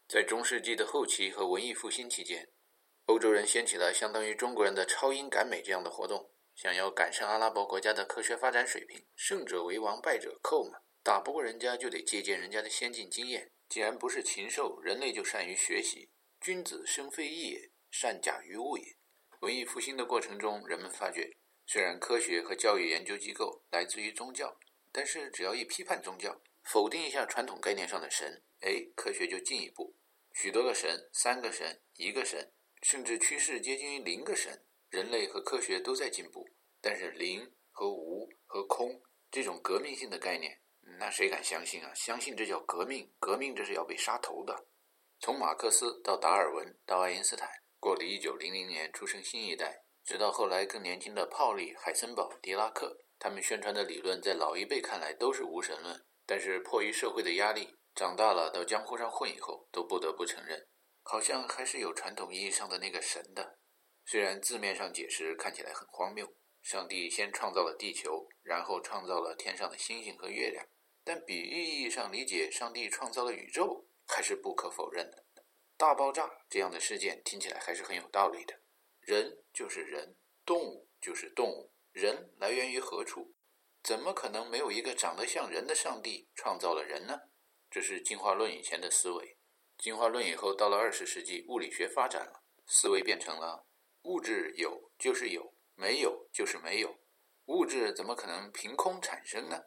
在中世纪的后期和文艺复兴期间，欧洲人掀起了相当于中国人的超英赶美这样的活动。想要赶上阿拉伯国家的科学发展水平，胜者为王，败者寇嘛。打不过人家就得借鉴人家的先进经验。既然不是禽兽，人类就善于学习。君子生非异也，善假于物也。文艺复兴的过程中，人们发觉，虽然科学和教育研究机构来自于宗教，但是只要一批判宗教，否定一下传统概念上的神，哎，科学就进一步，许多个神，三个神，一个神，甚至趋势接近于零个神。人类和科学都在进步，但是零和无和空这种革命性的概念，那谁敢相信啊？相信这叫革命？革命这是要被杀头的。从马克思到达尔文到爱因斯坦，过了一九零零年出生新一代，直到后来更年轻的泡利、海森堡、狄拉克，他们宣传的理论在老一辈看来都是无神论，但是迫于社会的压力，长大了到江湖上混以后，都不得不承认，好像还是有传统意义上的那个神的。虽然字面上解释看起来很荒谬，上帝先创造了地球，然后创造了天上的星星和月亮，但比喻意义上理解上帝创造了宇宙还是不可否认的。大爆炸这样的事件听起来还是很有道理的。人就是人，动物就是动物，人来源于何处？怎么可能没有一个长得像人的上帝创造了人呢？这是进化论以前的思维。进化论以后，到了二十世纪，物理学发展了，思维变成了物质有就是有，没有就是没有。物质怎么可能凭空产生呢？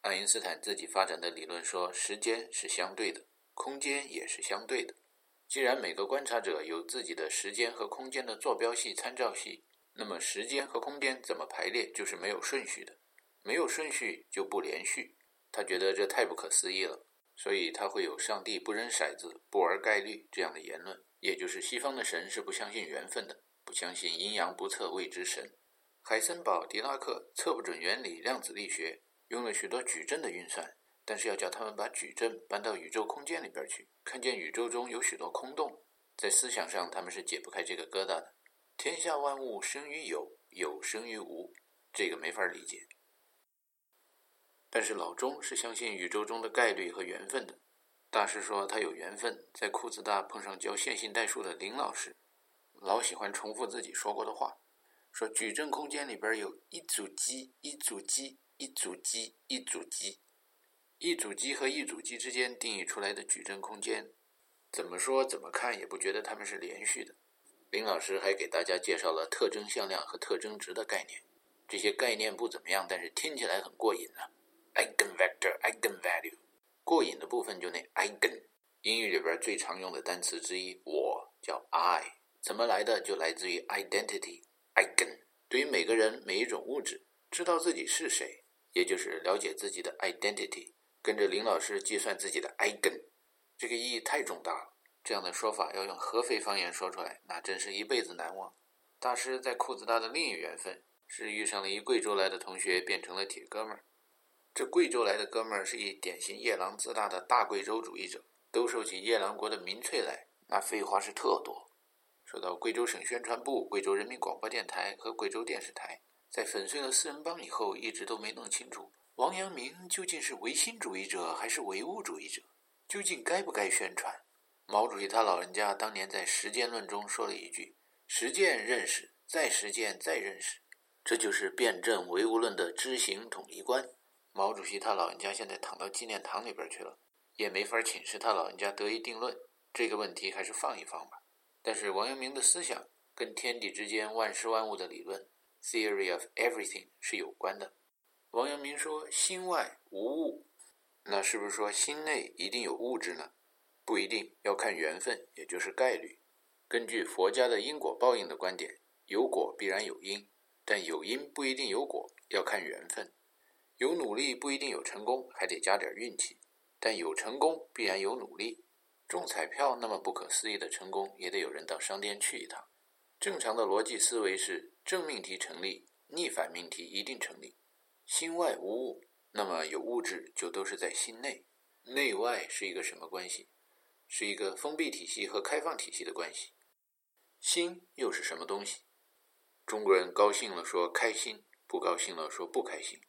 爱因斯坦自己发展的理论说，时间是相对的，空间也是相对的。既然每个观察者有自己的时间和空间的坐标系、参照系，那么时间和空间怎么排列就是没有顺序的。没有顺序就不连续，他觉得这太不可思议了，所以他会有“上帝不扔骰子，不玩概率”这样的言论，也就是西方的神是不相信缘分的，不相信阴阳不测谓之神。海森堡、狄拉克测不准原理量子力学用了许多矩阵的运算，但是要叫他们把矩阵搬到宇宙空间里边去，看见宇宙中有许多空洞，在思想上他们是解不开这个疙瘩的。天下万物生于有，有生于无，这个没法理解。但是老钟是相信宇宙中的概率和缘分的。大师说他有缘分，在库兹大碰上教线性代数的林老师，老喜欢重复自己说过的话，说矩阵空间里边有一组基、一组基、一组基、一组基，一组基和一组基之间定义出来的矩阵空间，怎么说怎么看也不觉得它们是连续的。林老师还给大家介绍了特征向量和特征值的概念，这些概念不怎么样，但是听起来很过瘾啊。Eigenvector, eigenvalue，过瘾的部分就那 eigen，英语里边最常用的单词之一，我叫 I，怎么来的？就来自于 identity, eigen。对于每个人每一种物质，知道自己是谁，也就是了解自己的 identity，跟着林老师计算自己的 eigen，这个意义太重大了。这样的说法要用合肥方言说出来，那真是一辈子难忘。大师在库兹大的另一缘分是遇上了一贵州来的同学，变成了铁哥们儿。这贵州来的哥们儿是一典型夜郎自大的大贵州主义者，兜售起夜郎国的民粹来，那废话是特多。说到贵州省宣传部、贵州人民广播电台和贵州电视台，在粉碎了四人帮以后，一直都没弄清楚王阳明究竟是唯心主义者还是唯物主义者，究竟该不该宣传？毛主席他老人家当年在《实践论》中说了一句：“实践认识，再实践再认识。”这就是辩证唯物论的知行统一观。毛主席他老人家现在躺到纪念堂里边去了，也没法请示他老人家得一定论。这个问题还是放一放吧。但是王阳明的思想跟天地之间万事万物的理论 （theory of everything） 是有关的。王阳明说心外无物，那是不是说心内一定有物质呢？不一定要看缘分，也就是概率。根据佛家的因果报应的观点，有果必然有因，但有因不一定有果，要看缘分。有努力不一定有成功，还得加点运气。但有成功必然有努力。中彩票那么不可思议的成功，也得有人到商店去一趟。正常的逻辑思维是：正命题成立，逆反命题一定成立。心外无物，那么有物质就都是在心内。内外是一个什么关系？是一个封闭体系和开放体系的关系。心又是什么东西？中国人高兴了说开心，不高兴了说不开心。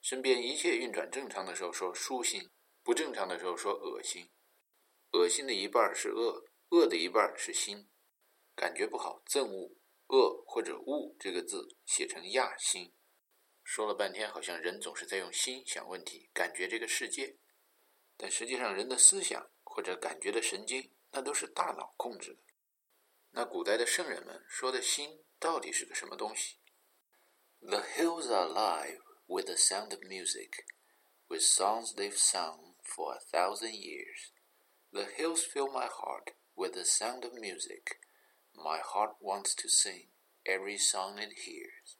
身边一切运转正常的时候说舒心，不正常的时候说恶心。恶心的一半是恶，恶的一半是心。感觉不好，憎恶、恶或者恶这个字写成亚心。说了半天，好像人总是在用心想问题，感觉这个世界。但实际上，人的思想或者感觉的神经，那都是大脑控制的。那古代的圣人们说的心到底是个什么东西？The hills are alive. with the sound of music, with songs they've sung for a thousand years. The hills fill my heart with the sound of music. My heart wants to sing every song it hears.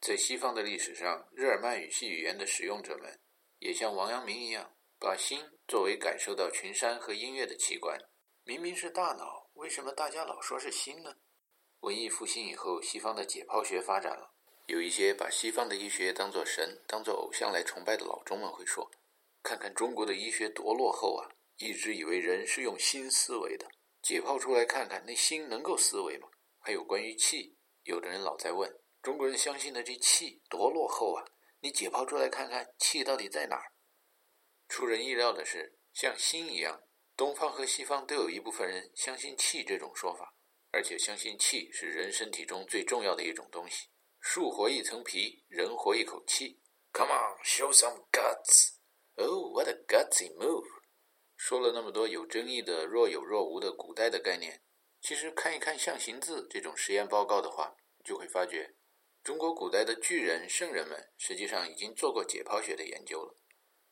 在西方的历史上，日耳曼语系语言的使用者们也像王阳明一样，把心作为感受到群山和音乐的器官。明明是大脑，为什么大家老说是心呢？文艺复兴以后，西方的解剖学发展了。有一些把西方的医学当作神、当作偶像来崇拜的老中们会说：“看看中国的医学多落后啊！一直以为人是用心思维的，解剖出来看看，那心能够思维吗？还有关于气，有的人老在问中国人相信的这气多落后啊！你解剖出来看看，气到底在哪儿？出人意料的是，像心一样，东方和西方都有一部分人相信气这种说法，而且相信气是人身体中最重要的一种东西。树活一层皮，人活一口气。Come on, show some guts! Oh, what a gutsy move! 说了那么多有争议的若有若无的古代的概念，其实看一看象形字这种实验报告的话，就会发觉，中国古代的巨人圣人们实际上已经做过解剖学的研究了。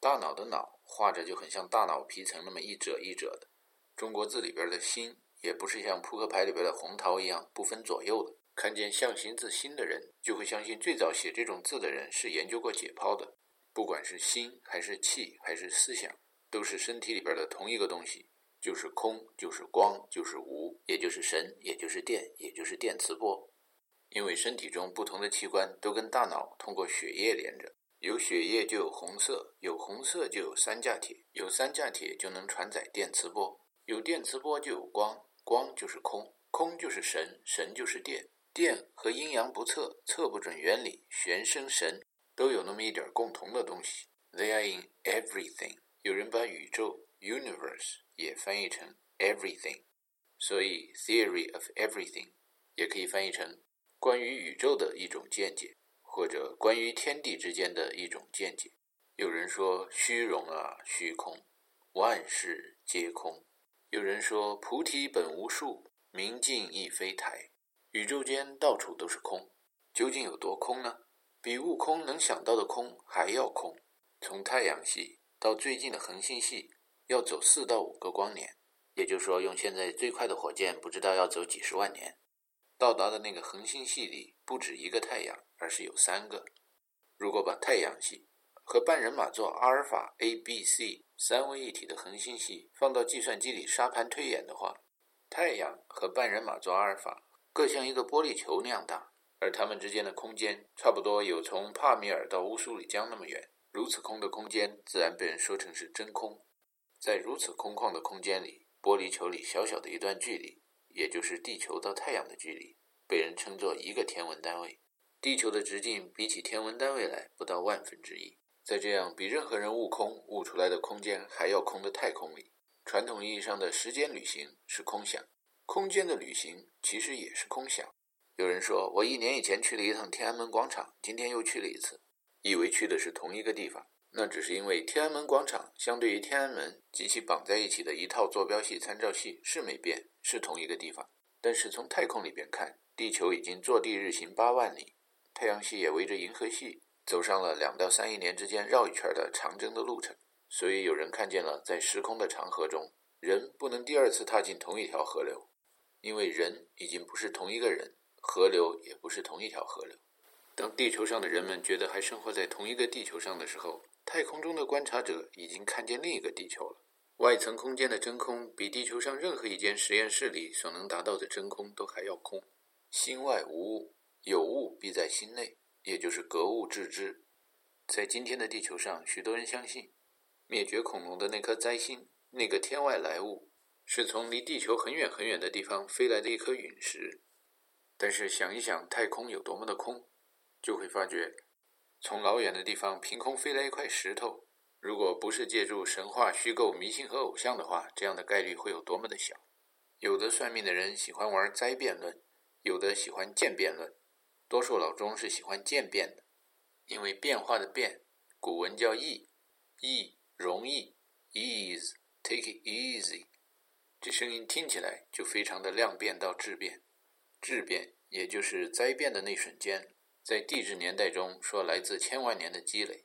大脑的脑画着就很像大脑皮层那么一褶一褶的。中国字里边的心也不是像扑克牌里边的红桃一样不分左右的。看见象形字心的人，就会相信最早写这种字的人是研究过解剖的。不管是心还是气还是思想，都是身体里边的同一个东西，就是空，就是光，就是无，也就是神，也就是电，也就是电磁波。因为身体中不同的器官都跟大脑通过血液连着，有血液就有红色，有红色就有三价铁，有三价铁就能传载电磁波，有电磁波就有光，光就是空，空就是神，神就是电。电和阴阳不测、测不准原理、玄生神都有那么一点共同的东西。They are in everything。有人把宇宙 （universe） 也翻译成 everything，所以 theory of everything 也可以翻译成关于宇宙的一种见解，或者关于天地之间的一种见解。有人说虚荣啊，虚空，万事皆空。有人说菩提本无树，明镜亦非台。宇宙间到处都是空，究竟有多空呢？比悟空能想到的空还要空。从太阳系到最近的恒星系，要走四到五个光年，也就是说，用现在最快的火箭，不知道要走几十万年。到达的那个恒星系里，不止一个太阳，而是有三个。如果把太阳系和半人马座阿尔法 A、B、C 三位一体的恒星系放到计算机里沙盘推演的话，太阳和半人马座阿尔法。各像一个玻璃球那样大，而它们之间的空间差不多有从帕米尔到乌苏里江那么远。如此空的空间，自然被人说成是真空。在如此空旷的空间里，玻璃球里小小的一段距离，也就是地球到太阳的距离，被人称作一个天文单位。地球的直径比起天文单位来不到万分之一。在这样比任何人悟空悟出来的空间还要空的太空里，传统意义上的时间旅行是空想。空间的旅行其实也是空想。有人说，我一年以前去了一趟天安门广场，今天又去了一次，以为去的是同一个地方。那只是因为天安门广场相对于天安门及其绑在一起的一套坐标系参照系是没变，是同一个地方。但是从太空里边看，地球已经坐地日行八万里，太阳系也围着银河系走上了两到三亿年之间绕一圈的长征的路程。所以有人看见了，在时空的长河中，人不能第二次踏进同一条河流。因为人已经不是同一个人，河流也不是同一条河流。当地球上的人们觉得还生活在同一个地球上的时候，太空中的观察者已经看见另一个地球了。外层空间的真空比地球上任何一间实验室里所能达到的真空都还要空。心外无物，有物必在心内，也就是格物致知。在今天的地球上，许多人相信灭绝恐龙的那颗灾星，那个天外来物。是从离地球很远很远的地方飞来的一颗陨石，但是想一想太空有多么的空，就会发觉，从老远的地方凭空飞来一块石头，如果不是借助神话、虚构、迷信和偶像的话，这样的概率会有多么的小。有的算命的人喜欢玩灾变论，有的喜欢渐变论，多数老中是喜欢渐变的，因为变化的变，古文叫易，易容易，ease，take it easy。这声音听起来就非常的量变到质变，质变也就是灾变的那瞬间，在地质年代中说来自千万年的积累，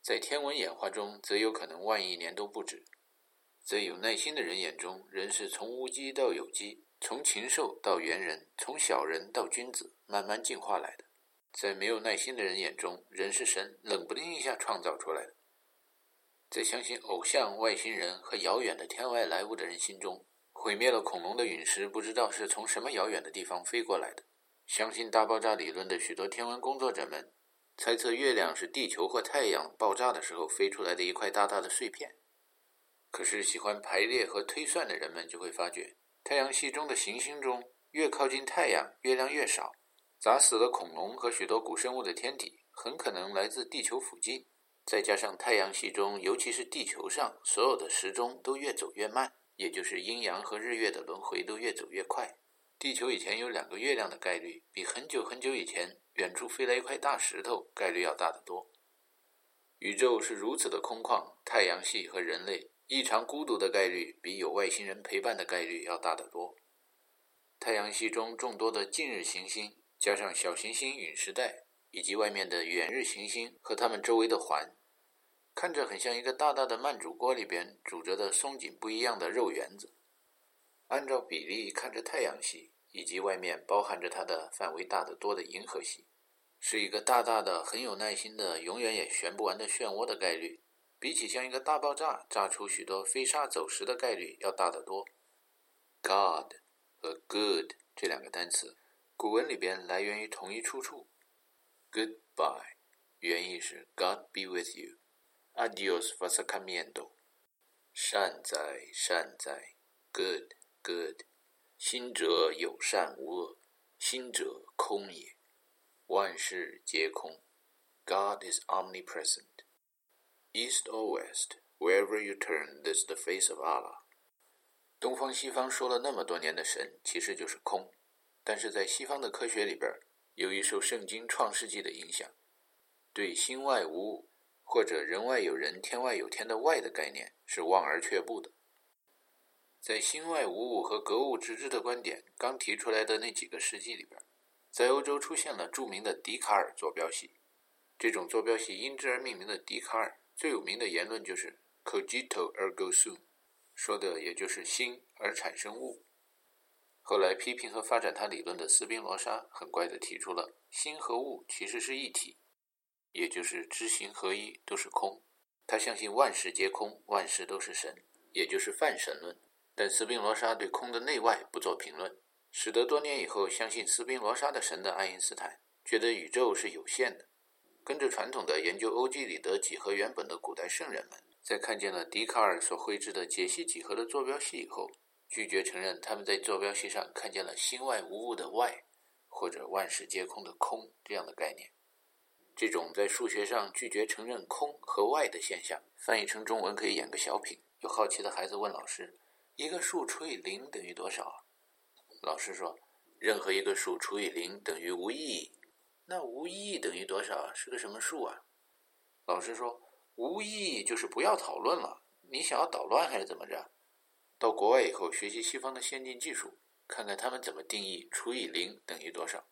在天文演化中则有可能万亿年都不止。在有耐心的人眼中，人是从无机到有机，从禽兽到猿人，从小人到君子，慢慢进化来的。在没有耐心的人眼中，人是神，冷不丁一下创造出来的。在相信偶像、外星人和遥远的天外来物的人心中。毁灭了恐龙的陨石，不知道是从什么遥远的地方飞过来的。相信大爆炸理论的许多天文工作者们，猜测月亮是地球或太阳爆炸的时候飞出来的一块大大的碎片。可是喜欢排列和推算的人们就会发觉，太阳系中的行星中越靠近太阳，月亮越少。砸死了恐龙和许多古生物的天体，很可能来自地球附近。再加上太阳系中，尤其是地球上，所有的时钟都越走越慢，也就是阴阳和日月的轮回都越走越快。地球以前有两个月亮的概率，比很久很久以前远处飞来一块大石头概率要大得多。宇宙是如此的空旷，太阳系和人类异常孤独的概率，比有外星人陪伴的概率要大得多。太阳系中众多的近日行星，加上小行星陨石带，以及外面的远日行星和它们周围的环，看着很像一个大大的慢煮锅里边煮着的松紧不一样的肉圆子。按照比例看着太阳系以及外面包含着它的范围大得多的银河系。是一个大大的、很有耐心的、永远也旋不完的漩涡的概率，比起像一个大爆炸炸出许多飞沙走石的概率要大得多。God 和 good 这两个单词，古文里边来源于同一出处。Goodbye，原意是 God be with you。Adios vasacamiento 善哉善哉，Good good，心者有善无恶，心者空也。万事皆空，God is omnipresent. East or west, wherever you turn, this is the face of Allah. 东方西方说了那么多年的神，其实就是空。但是在西方的科学里边，由于受圣经创世纪的影响，对心外无物或者人外有人、天外有天的外的概念是望而却步的。在心外无物和格物致知的观点刚提出来的那几个世纪里边。在欧洲出现了著名的笛卡尔坐标系，这种坐标系因之而命名的笛卡尔最有名的言论就是 “cogito ergo sum”，说的也就是心而产生物。后来批评和发展他理论的斯宾罗莎很快地提出了心和物其实是一体，也就是知行合一，都是空。他相信万事皆空，万事都是神，也就是泛神论。但斯宾罗莎对空的内外不做评论。使得多年以后相信斯宾罗莎的神的爱因斯坦觉得宇宙是有限的。跟着传统的研究欧几里得几何原本的古代圣人们，在看见了笛卡尔所绘制的解析几何的坐标系以后，拒绝承认他们在坐标系上看见了心外无物的外，或者万事皆空的空这样的概念。这种在数学上拒绝承认空和外的现象，翻译成中文可以演个小品。有好奇的孩子问老师：“一个数除以零等于多少？”老师说，任何一个数除以零等于无意义。那无意义等于多少？是个什么数啊？老师说，无意义就是不要讨论了。你想要捣乱还是怎么着？到国外以后学习西方的先进技术，看看他们怎么定义除以零等于多少。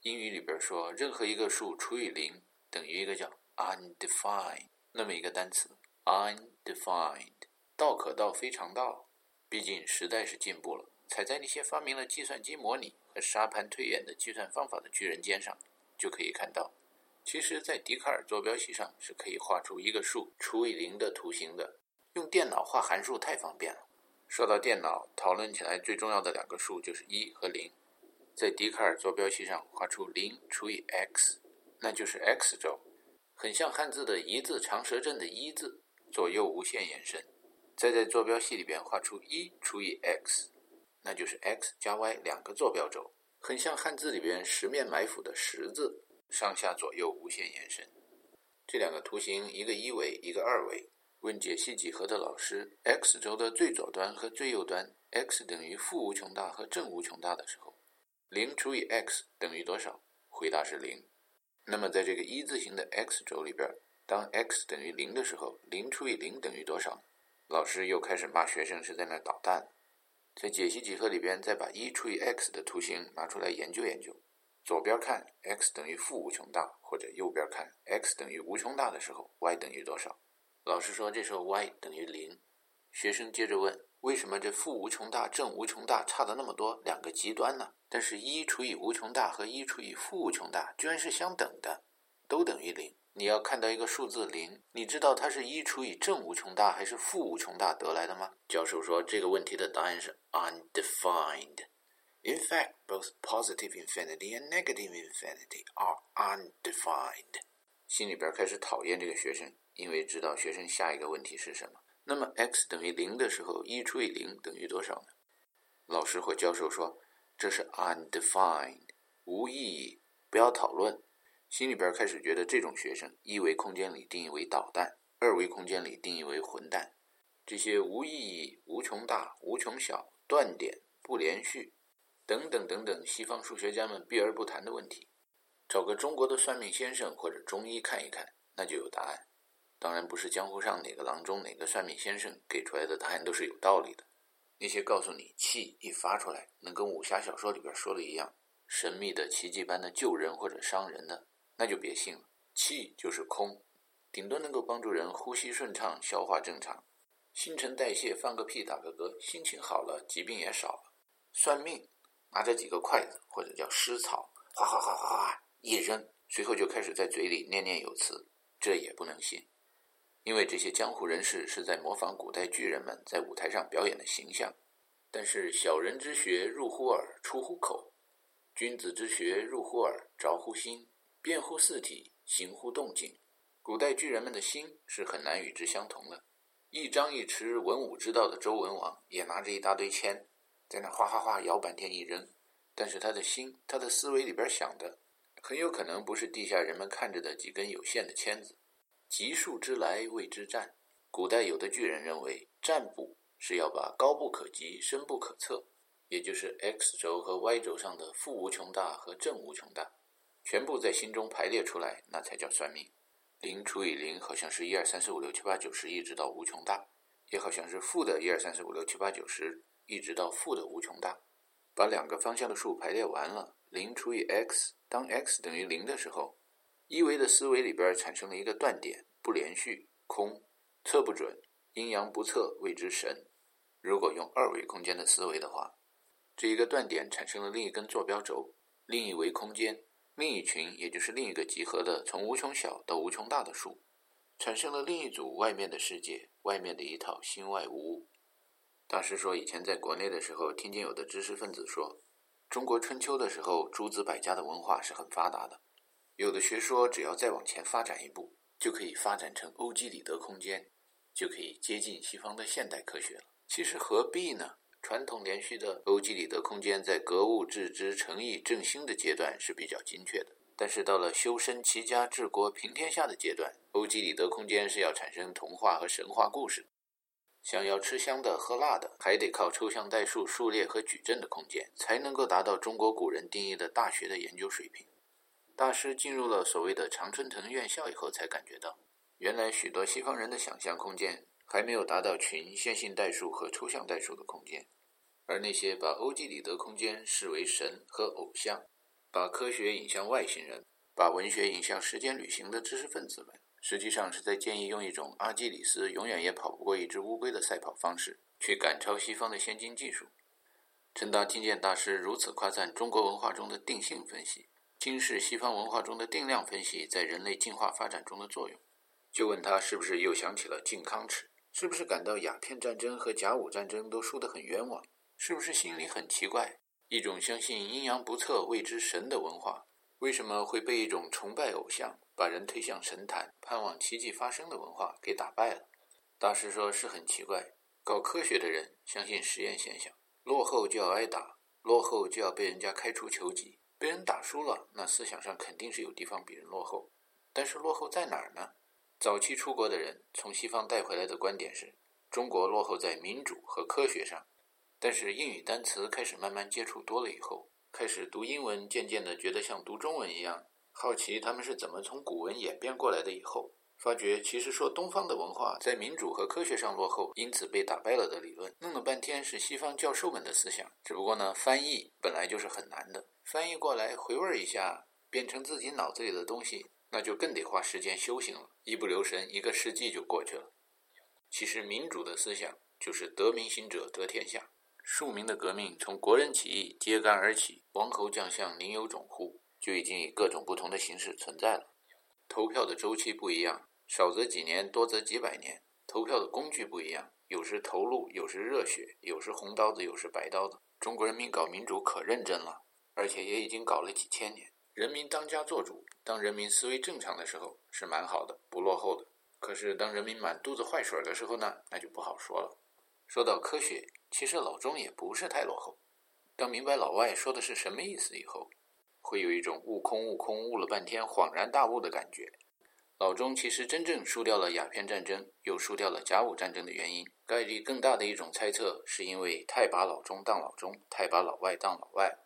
英语里边说，任何一个数除以零等于一个叫 undefined 那么一个单词，undefined，道可道非常道。毕竟时代是进步了。踩在那些发明了计算机模拟和沙盘推演的计算方法的巨人肩上，就可以看到，其实，在笛卡尔坐标系上是可以画出一个数除以零的图形的。用电脑画函数太方便了。说到电脑，讨论起来最重要的两个数就是一和零。在笛卡尔坐标系上画出零除以 x，那就是 x 轴，很像汉字的一字长蛇阵的一字，左右无限延伸。再在坐标系里边画出一除以 x。那就是 x 加 y 两个坐标轴，很像汉字里边十面埋伏的十字，上下左右无限延伸。这两个图形，一个一维，一个二维。问解析几何的老师，x 轴的最左端和最右端，x 等于负无穷大和正无穷大的时候，零除以 x 等于多少？回答是零。那么在这个一字形的 x 轴里边，当 x 等于零的时候，零除以零等于多少？老师又开始骂学生是在那捣蛋。在解析几何里边，再把一除以 x 的图形拿出来研究研究。左边看 x 等于负无穷大，或者右边看 x 等于无穷大的时候，y 等于多少？老师说这时候 y 等于零。学生接着问：为什么这负无穷大、正无穷大差的那么多，两个极端呢？但是一除以无穷大和一除以负无穷大居然是相等的，都等于零。你要看到一个数字零，你知道它是一除以正无穷大还是负无穷大得来的吗？教授说这个问题的答案是 undefined. In fact, both positive infinity and negative infinity are undefined. 心里边开始讨厌这个学生，因为知道学生下一个问题是什么。那么 x 等于零的时候，一除以零等于多少呢？老师或教授说这是 undefined，无意义，不要讨论。心里边开始觉得这种学生，一维空间里定义为导弹，二维空间里定义为混蛋。这些无意义、无穷大、无穷小、断点、不连续，等等等等，西方数学家们避而不谈的问题，找个中国的算命先生或者中医看一看，那就有答案。当然不是江湖上哪个郎中、哪个算命先生给出来的答案都是有道理的。那些告诉你气一发出来能跟武侠小说里边说的一样，神秘的奇迹般的救人或者伤人的，那就别信了。气就是空，顶多能够帮助人呼吸顺畅、消化正常。新陈代谢，放个屁，打个嗝，心情好了，疾病也少了。算命，拿着几个筷子或者叫湿草，哗哗哗哗哗一扔，随后就开始在嘴里念念有词，这也不能信，因为这些江湖人士是在模仿古代巨人们在舞台上表演的形象。但是小人之学入乎耳，出乎口；君子之学入乎耳，着乎心，变乎四体，行乎动静。古代巨人们的心是很难与之相同的。一张一弛文武之道的周文王也拿着一大堆签，在那哗哗哗摇半天一扔，但是他的心，他的思维里边想的，很有可能不是地下人们看着的几根有限的签子。极数之来谓之战。古代有的巨人认为，占卜是要把高不可及、深不可测，也就是 x 轴和 y 轴上的负无穷大和正无穷大，全部在心中排列出来，那才叫算命。零除以零好像是一二三四五六七八九十一直到无穷大，也好像是负的一二三四五六七八九十一直到负的无穷大。把两个方向的数排列完了，零除以 x，当 x 等于零的时候，一维的思维里边产生了一个断点，不连续，空，测不准，阴阳不测，谓之神。如果用二维空间的思维的话，这一个断点产生了另一根坐标轴，另一维空间。另一群，也就是另一个集合的从无穷小到无穷大的数，产生了另一组外面的世界，外面的一套心外无物。大师说，以前在国内的时候，听见有的知识分子说，中国春秋的时候，诸子百家的文化是很发达的。有的学说，只要再往前发展一步，就可以发展成欧几里得空间，就可以接近西方的现代科学了。其实何必呢？传统连续的欧几里得空间在格物致知、诚意正心的阶段是比较精确的，但是到了修身齐家治国平天下的阶段，欧几里得空间是要产生童话和神话故事。想要吃香的喝辣的，还得靠抽象代数、数列和矩阵的空间，才能够达到中国古人定义的大学的研究水平。大师进入了所谓的常春藤院校以后，才感觉到，原来许多西方人的想象空间还没有达到群、线性代数和抽象代数的空间。而那些把欧几里得空间视为神和偶像，把科学引向外星人，把文学引向时间旅行的知识分子们，实际上是在建议用一种阿基里斯永远也跑不过一只乌龟的赛跑方式，去赶超西方的先进技术。陈达听见大师如此夸赞中国文化中的定性分析，轻视西方文化中的定量分析在人类进化发展中的作用，就问他是不是又想起了靖康耻，是不是感到鸦片战争和甲午战争都输得很冤枉？是不是心里很奇怪？一种相信阴阳不测谓之神的文化，为什么会被一种崇拜偶像、把人推向神坛、盼望奇迹发生的文化给打败了？大师说是很奇怪。搞科学的人相信实验现象，落后就要挨打，落后就要被人家开除球籍，被人打输了，那思想上肯定是有地方比人落后。但是落后在哪儿呢？早期出国的人从西方带回来的观点是，中国落后在民主和科学上。但是英语单词开始慢慢接触多了以后，开始读英文，渐渐的觉得像读中文一样，好奇他们是怎么从古文演变过来的。以后发觉，其实说东方的文化在民主和科学上落后，因此被打败了的理论，弄了半天是西方教授们的思想。只不过呢，翻译本来就是很难的，翻译过来回味一下，变成自己脑子里的东西，那就更得花时间修行了，一不留神，一个世纪就过去了。其实民主的思想就是得民心者得天下。庶民的革命从国人起义揭竿而起，王侯将相宁有种乎？就已经以各种不同的形式存在了。投票的周期不一样，少则几年，多则几百年。投票的工具不一样，有时投入，有时热血，有时红刀子，有时白刀子。中国人民搞民主可认真了，而且也已经搞了几千年。人民当家作主，当人民思维正常的时候是蛮好的，不落后的。可是当人民满肚子坏水的时候呢，那就不好说了。说到科学。其实老钟也不是太落后，当明白老外说的是什么意思以后，会有一种悟空悟空悟了半天恍然大悟的感觉。老钟其实真正输掉了鸦片战争，又输掉了甲午战争的原因，概率更大的一种猜测，是因为太把老钟当老钟，太把老外当老外。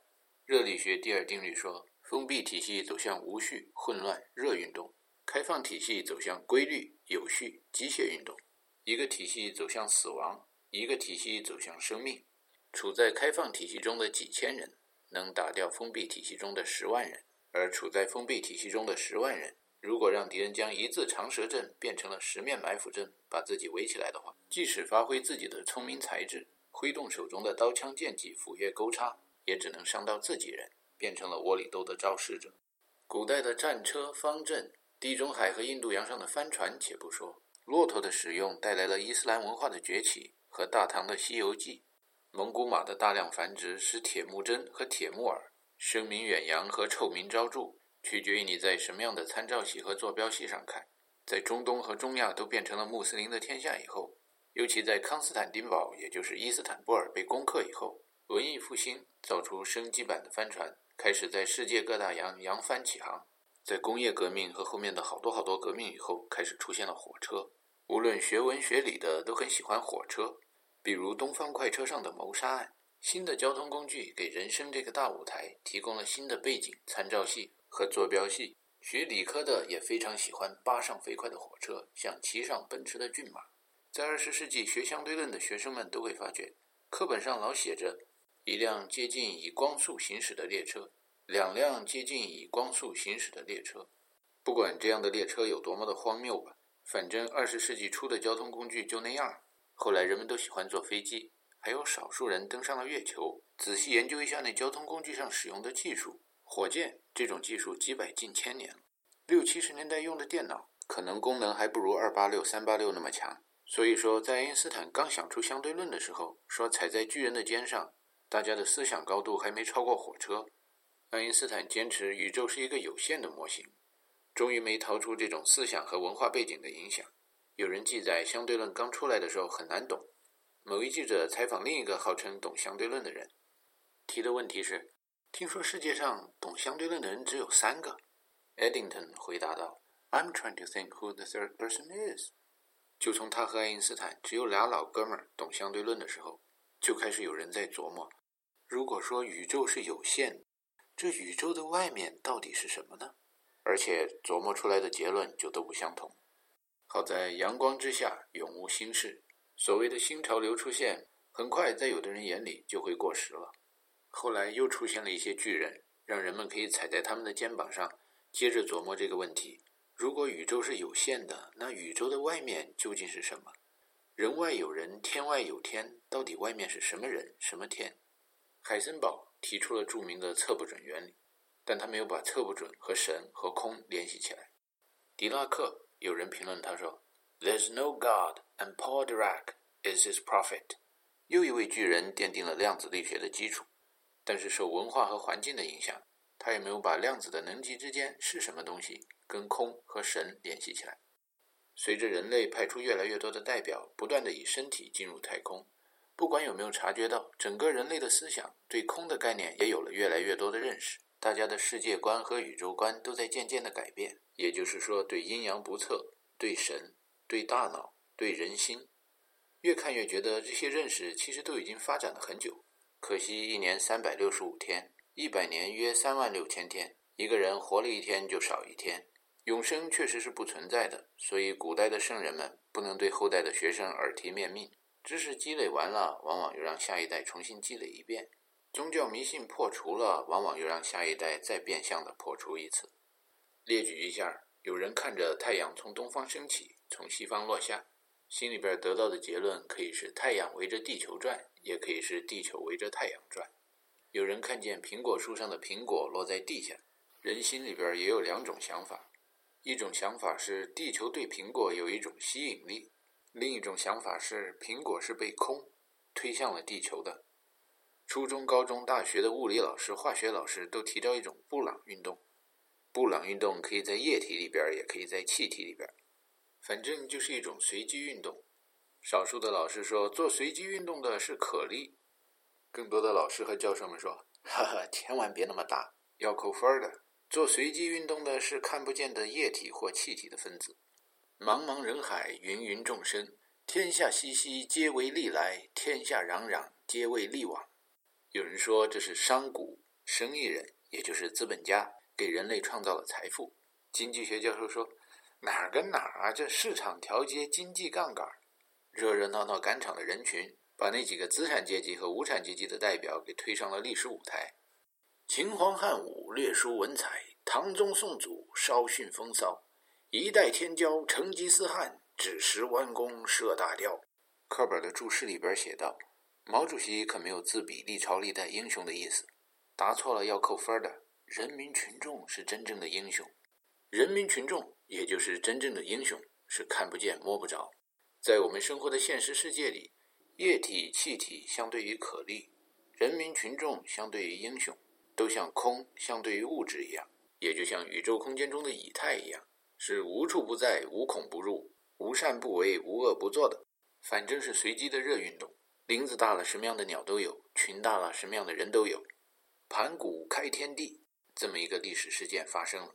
热力学第二定律说，封闭体系走向无序、混乱、热运动；开放体系走向规律、有序、机械运动。一个体系走向死亡，一个体系走向生命。处在开放体系中的几千人，能打掉封闭体系中的十万人；而处在封闭体系中的十万人，如果让敌人将一字长蛇阵变成了十面埋伏阵，把自己围起来的话，即使发挥自己的聪明才智，挥动手中的刀枪剑戟、斧钺钩叉，也只能伤到自己人，变成了窝里斗的肇事者。古代的战车、方阵，地中海和印度洋上的帆船，且不说，骆驼的使用带来了伊斯兰文化的崛起和大唐的《西游记》；蒙古马的大量繁殖使铁木真和铁木儿声名远扬和臭名昭著。取决于你在什么样的参照系和坐标系上看。在中东和中亚都变成了穆斯林的天下以后，尤其在康斯坦丁堡，也就是伊斯坦布尔被攻克以后，文艺复兴造出升级版的帆船，开始在世界各大洋扬帆起航。在工业革命和后面的好多好多革命以后，开始出现了火车。无论学文学理的都很喜欢火车，比如东方快车上的谋杀案。新的交通工具给人生这个大舞台提供了新的背景参照系。和坐标系，学理科的也非常喜欢扒上飞快的火车，像骑上奔驰的骏马。在二十世纪学相对论的学生们都会发觉，课本上老写着一辆接近以光速行驶的列车，两辆接近以光速行驶的列车。不管这样的列车有多么的荒谬吧，反正二十世纪初的交通工具就那样。后来人们都喜欢坐飞机，还有少数人登上了月球。仔细研究一下那交通工具上使用的技术。火箭这种技术几百近千年了，六七十年代用的电脑可能功能还不如二八六、三八六那么强。所以说，在爱因斯坦刚想出相对论的时候，说踩在巨人的肩上，大家的思想高度还没超过火车。爱因斯坦坚持宇宙是一个有限的模型，终于没逃出这种思想和文化背景的影响。有人记载，相对论刚出来的时候很难懂。某一记者采访另一个号称懂相对论的人，提的问题是。听说世界上懂相对论的人只有三个，Eddington 回答道：“I'm trying to think who the third person is。”就从他和爱因斯坦只有俩老哥们儿懂相对论的时候，就开始有人在琢磨：如果说宇宙是有限，这宇宙的外面到底是什么呢？而且琢磨出来的结论就都不相同。好在阳光之下永无新事，所谓的新潮流出现，很快在有的人眼里就会过时了。后来又出现了一些巨人，让人们可以踩在他们的肩膀上，接着琢磨这个问题：如果宇宙是有限的，那宇宙的外面究竟是什么？人外有人，天外有天，到底外面是什么人，什么天？海森堡提出了著名的测不准原理，但他没有把测不准和神和空联系起来。狄拉克有人评论他说：“There's no God, and Paul Dirac is his prophet。”又一位巨人奠定了量子力学的基础。但是受文化和环境的影响，他也没有把量子的能级之间是什么东西跟空和神联系起来。随着人类派出越来越多的代表，不断的以身体进入太空，不管有没有察觉到，整个人类的思想对空的概念也有了越来越多的认识。大家的世界观和宇宙观都在渐渐的改变。也就是说，对阴阳不测、对神、对大脑、对人心，越看越觉得这些认识其实都已经发展了很久。可惜一年三百六十五天，一百年约三万六千天，一个人活了一天就少一天。永生确实是不存在的，所以古代的圣人们不能对后代的学生耳提面命。知识积累完了，往往又让下一代重新积累一遍；宗教迷信破除了，往往又让下一代再变相的破除一次。列举一下：有人看着太阳从东方升起，从西方落下。心里边得到的结论可以是太阳围着地球转，也可以是地球围着太阳转。有人看见苹果树上的苹果落在地下，人心里边也有两种想法：一种想法是地球对苹果有一种吸引力，另一种想法是苹果是被空推向了地球的。初中、高中、大学的物理老师、化学老师都提到一种布朗运动，布朗运动可以在液体里边，也可以在气体里边。反正就是一种随机运动。少数的老师说，做随机运动的是可莉，更多的老师和教授们说：“哈哈，千万别那么大，要扣分的。做随机运动的是看不见的液体或气体的分子。茫茫人海，芸芸众生，天下熙熙，皆为利来；天下攘攘，皆为利往。”有人说这是商贾、生意人，也就是资本家，给人类创造了财富。经济学教授说：“哪儿跟哪儿啊？这市场调节经济杠杆。”热热闹闹赶场的人群，把那几个资产阶级和无产阶级的代表给推上了历史舞台。秦皇汉武略输文采，唐宗宋祖稍逊风骚。一代天骄成吉思汗，只识弯弓射大雕。课本的注释里边写道：“毛主席可没有自比历朝历代英雄的意思，答错了要扣分的。人民群众是真正的英雄，人民群众也就是真正的英雄，是看不见摸不着。”在我们生活的现实世界里，液体、气体相对于可粒，人民群众相对于英雄，都像空相对于物质一样，也就像宇宙空间中的以太一样，是无处不在、无孔不入、无善不为、无恶不作的。反正是随机的热运动，林子大了，什么样的鸟都有；群大了，什么样的人都有。盘古开天地这么一个历史事件发生了，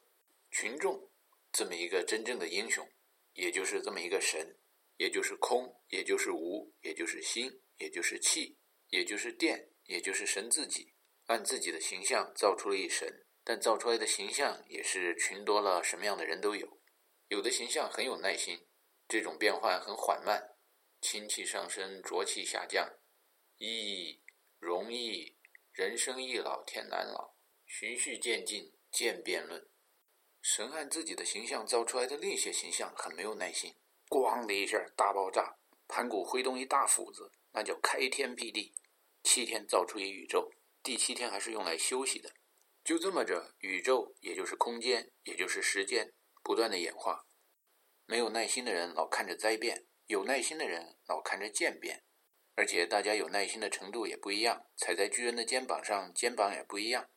群众这么一个真正的英雄，也就是这么一个神。也就是空，也就是无，也就是心，也就是气，也就是电，也就是神自己，按自己的形象造出了一神，但造出来的形象也是群多了，什么样的人都有。有的形象很有耐心，这种变换很缓慢，清气上升，浊气下降，易容易，人生易老天难老，循序渐进，渐变论。神按自己的形象造出来的另一些形象很没有耐心。咣的一下，大爆炸！盘古挥动一大斧子，那叫开天辟地。七天造出一宇宙，第七天还是用来休息的。就这么着，宇宙也就是空间，也就是时间，不断的演化。没有耐心的人老看着灾变，有耐心的人老看着渐变。而且大家有耐心的程度也不一样，踩在巨人的肩膀上，肩膀也不一样。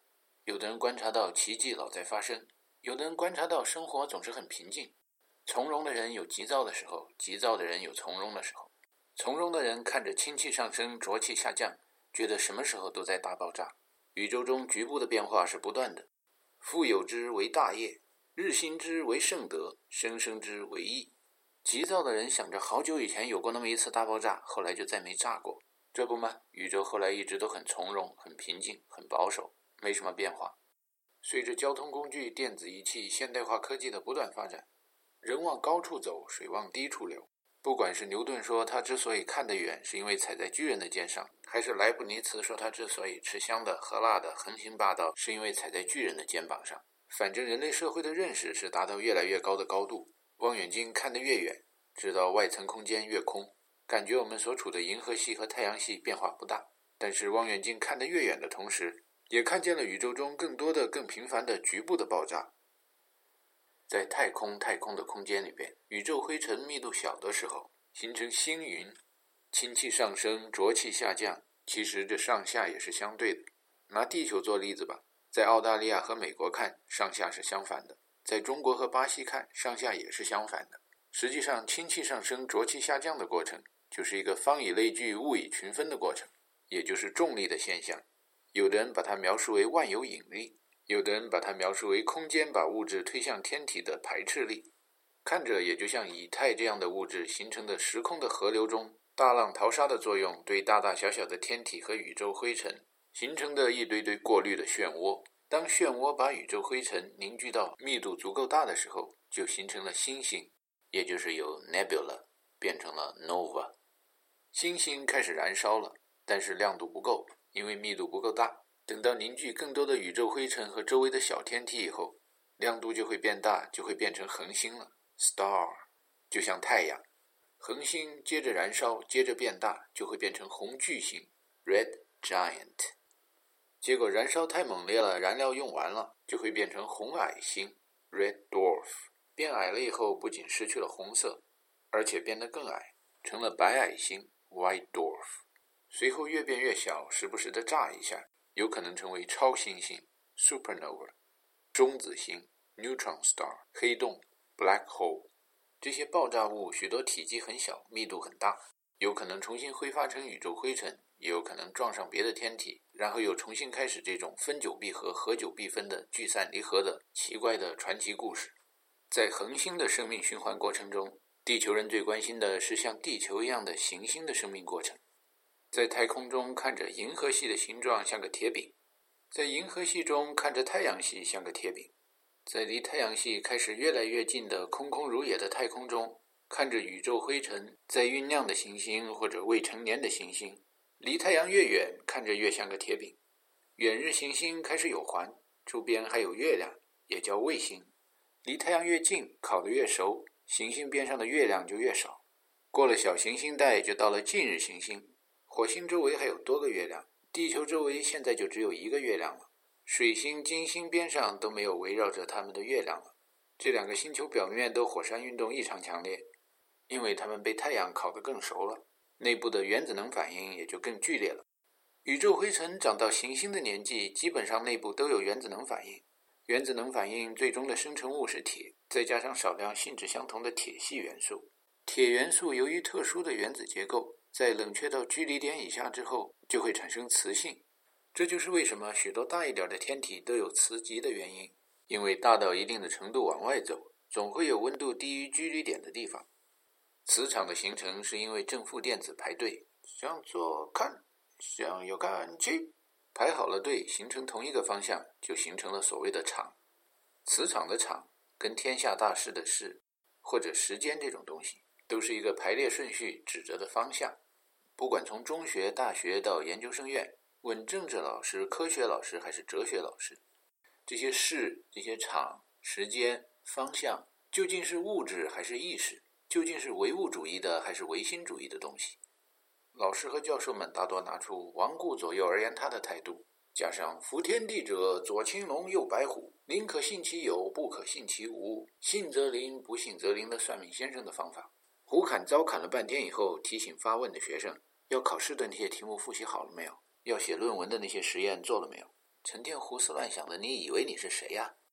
有的人观察到奇迹老在发生，有的人观察到生活总是很平静。从容的人有急躁的时候，急躁的人有从容的时候。从容的人看着氢气上升，浊气下降，觉得什么时候都在大爆炸。宇宙中局部的变化是不断的。富有之为大业，日新之为圣德，生生之为义。急躁的人想着好久以前有过那么一次大爆炸，后来就再没炸过，这不吗？宇宙后来一直都很从容、很平静、很保守，没什么变化。随着交通工具、电子仪器、现代化科技的不断发展。人往高处走，水往低处流。不管是牛顿说他之所以看得远，是因为踩在巨人的肩上，还是莱布尼茨说他之所以吃香的喝辣的横行霸道，是因为踩在巨人的肩膀上。反正人类社会的认识是达到越来越高的高度，望远镜看得越远，知道外层空间越空，感觉我们所处的银河系和太阳系变化不大。但是望远镜看得越远的同时，也看见了宇宙中更多的、更频繁的局部的爆炸。在太空，太空的空间里边，宇宙灰尘密度小的时候，形成星云，氢气上升，浊气下降。其实这上下也是相对的。拿地球做例子吧，在澳大利亚和美国看，上下是相反的；在中国和巴西看，上下也是相反的。实际上，氢气上升、浊气下降的过程，就是一个方以类聚，物以群分的过程，也就是重力的现象。有的人把它描述为万有引力。有的人把它描述为空间把物质推向天体的排斥力，看着也就像以太这样的物质形成的时空的河流中大浪淘沙的作用，对大大小小的天体和宇宙灰尘形成的一堆堆过滤的漩涡。当漩涡把宇宙灰尘凝聚到密度足够大的时候，就形成了星星，也就是由 nebula 变成了 nova。星星开始燃烧了，但是亮度不够，因为密度不够大。等到凝聚更多的宇宙灰尘和周围的小天体以后，亮度就会变大，就会变成恒星了。Star 就像太阳，恒星接着燃烧，接着变大，就会变成红巨星 （Red Giant）。结果燃烧太猛烈了，燃料用完了，就会变成红矮星 （Red Dwarf）。变矮了以后，不仅失去了红色，而且变得更矮，成了白矮星 （White Dwarf）。随后越变越小，时不时的炸一下。有可能成为超新星 （supernova）、中子星 （neutron star）、黑洞 （black hole）。这些爆炸物许多体积很小，密度很大，有可能重新挥发成宇宙灰尘，也有可能撞上别的天体，然后又重新开始这种分久必合、合久必分的聚散离合的奇怪的传奇故事。在恒星的生命循环过程中，地球人最关心的是像地球一样的行星的生命过程。在太空中看着银河系的形状像个铁饼，在银河系中看着太阳系像个铁饼，在离太阳系开始越来越近的空空如也的太空中。看着宇宙灰尘在酝酿的行星或者未成年的行星，离太阳越远，看着越像个铁饼。远日行星开始有环，周边还有月亮，也叫卫星。离太阳越近，烤得越熟，行星边上的月亮就越少。过了小行星带，就到了近日行星。火星周围还有多个月亮，地球周围现在就只有一个月亮了。水星、金星边上都没有围绕着它们的月亮了。这两个星球表面都火山运动异常强烈。因为它们被太阳烤得更熟了，内部的原子能反应也就更剧烈了。宇宙灰尘长到行星的年纪，基本上内部都有原子能反应。原子能反应最终的生成物是铁，再加上少量性质相同的铁系元素。铁元素由于特殊的原子结构，在冷却到距离点以下之后，就会产生磁性。这就是为什么许多大一点的天体都有磁极的原因。因为大到一定的程度往外走，总会有温度低于距离点的地方。磁场的形成是因为正负电子排队，向左看，向右看齐，排好了队，形成同一个方向，就形成了所谓的场。磁场的场跟天下大事的事或者时间这种东西，都是一个排列顺序指着的方向。不管从中学、大学到研究生院，问政治老师、科学老师还是哲学老师，这些事、这些场、时间、方向，究竟是物质还是意识？究竟是唯物主义的还是唯心主义的东西？老师和教授们大多拿出顽固左右而言他的态度，加上“夫天地者，左青龙，右白虎，宁可信其有，不可信其无，信则灵，不信则灵”的算命先生的方法。胡侃糟侃了半天以后，提醒发问的学生：要考试的那些题目复习好了没有？要写论文的那些实验做了没有？成天胡思乱想的，你以为你是谁呀？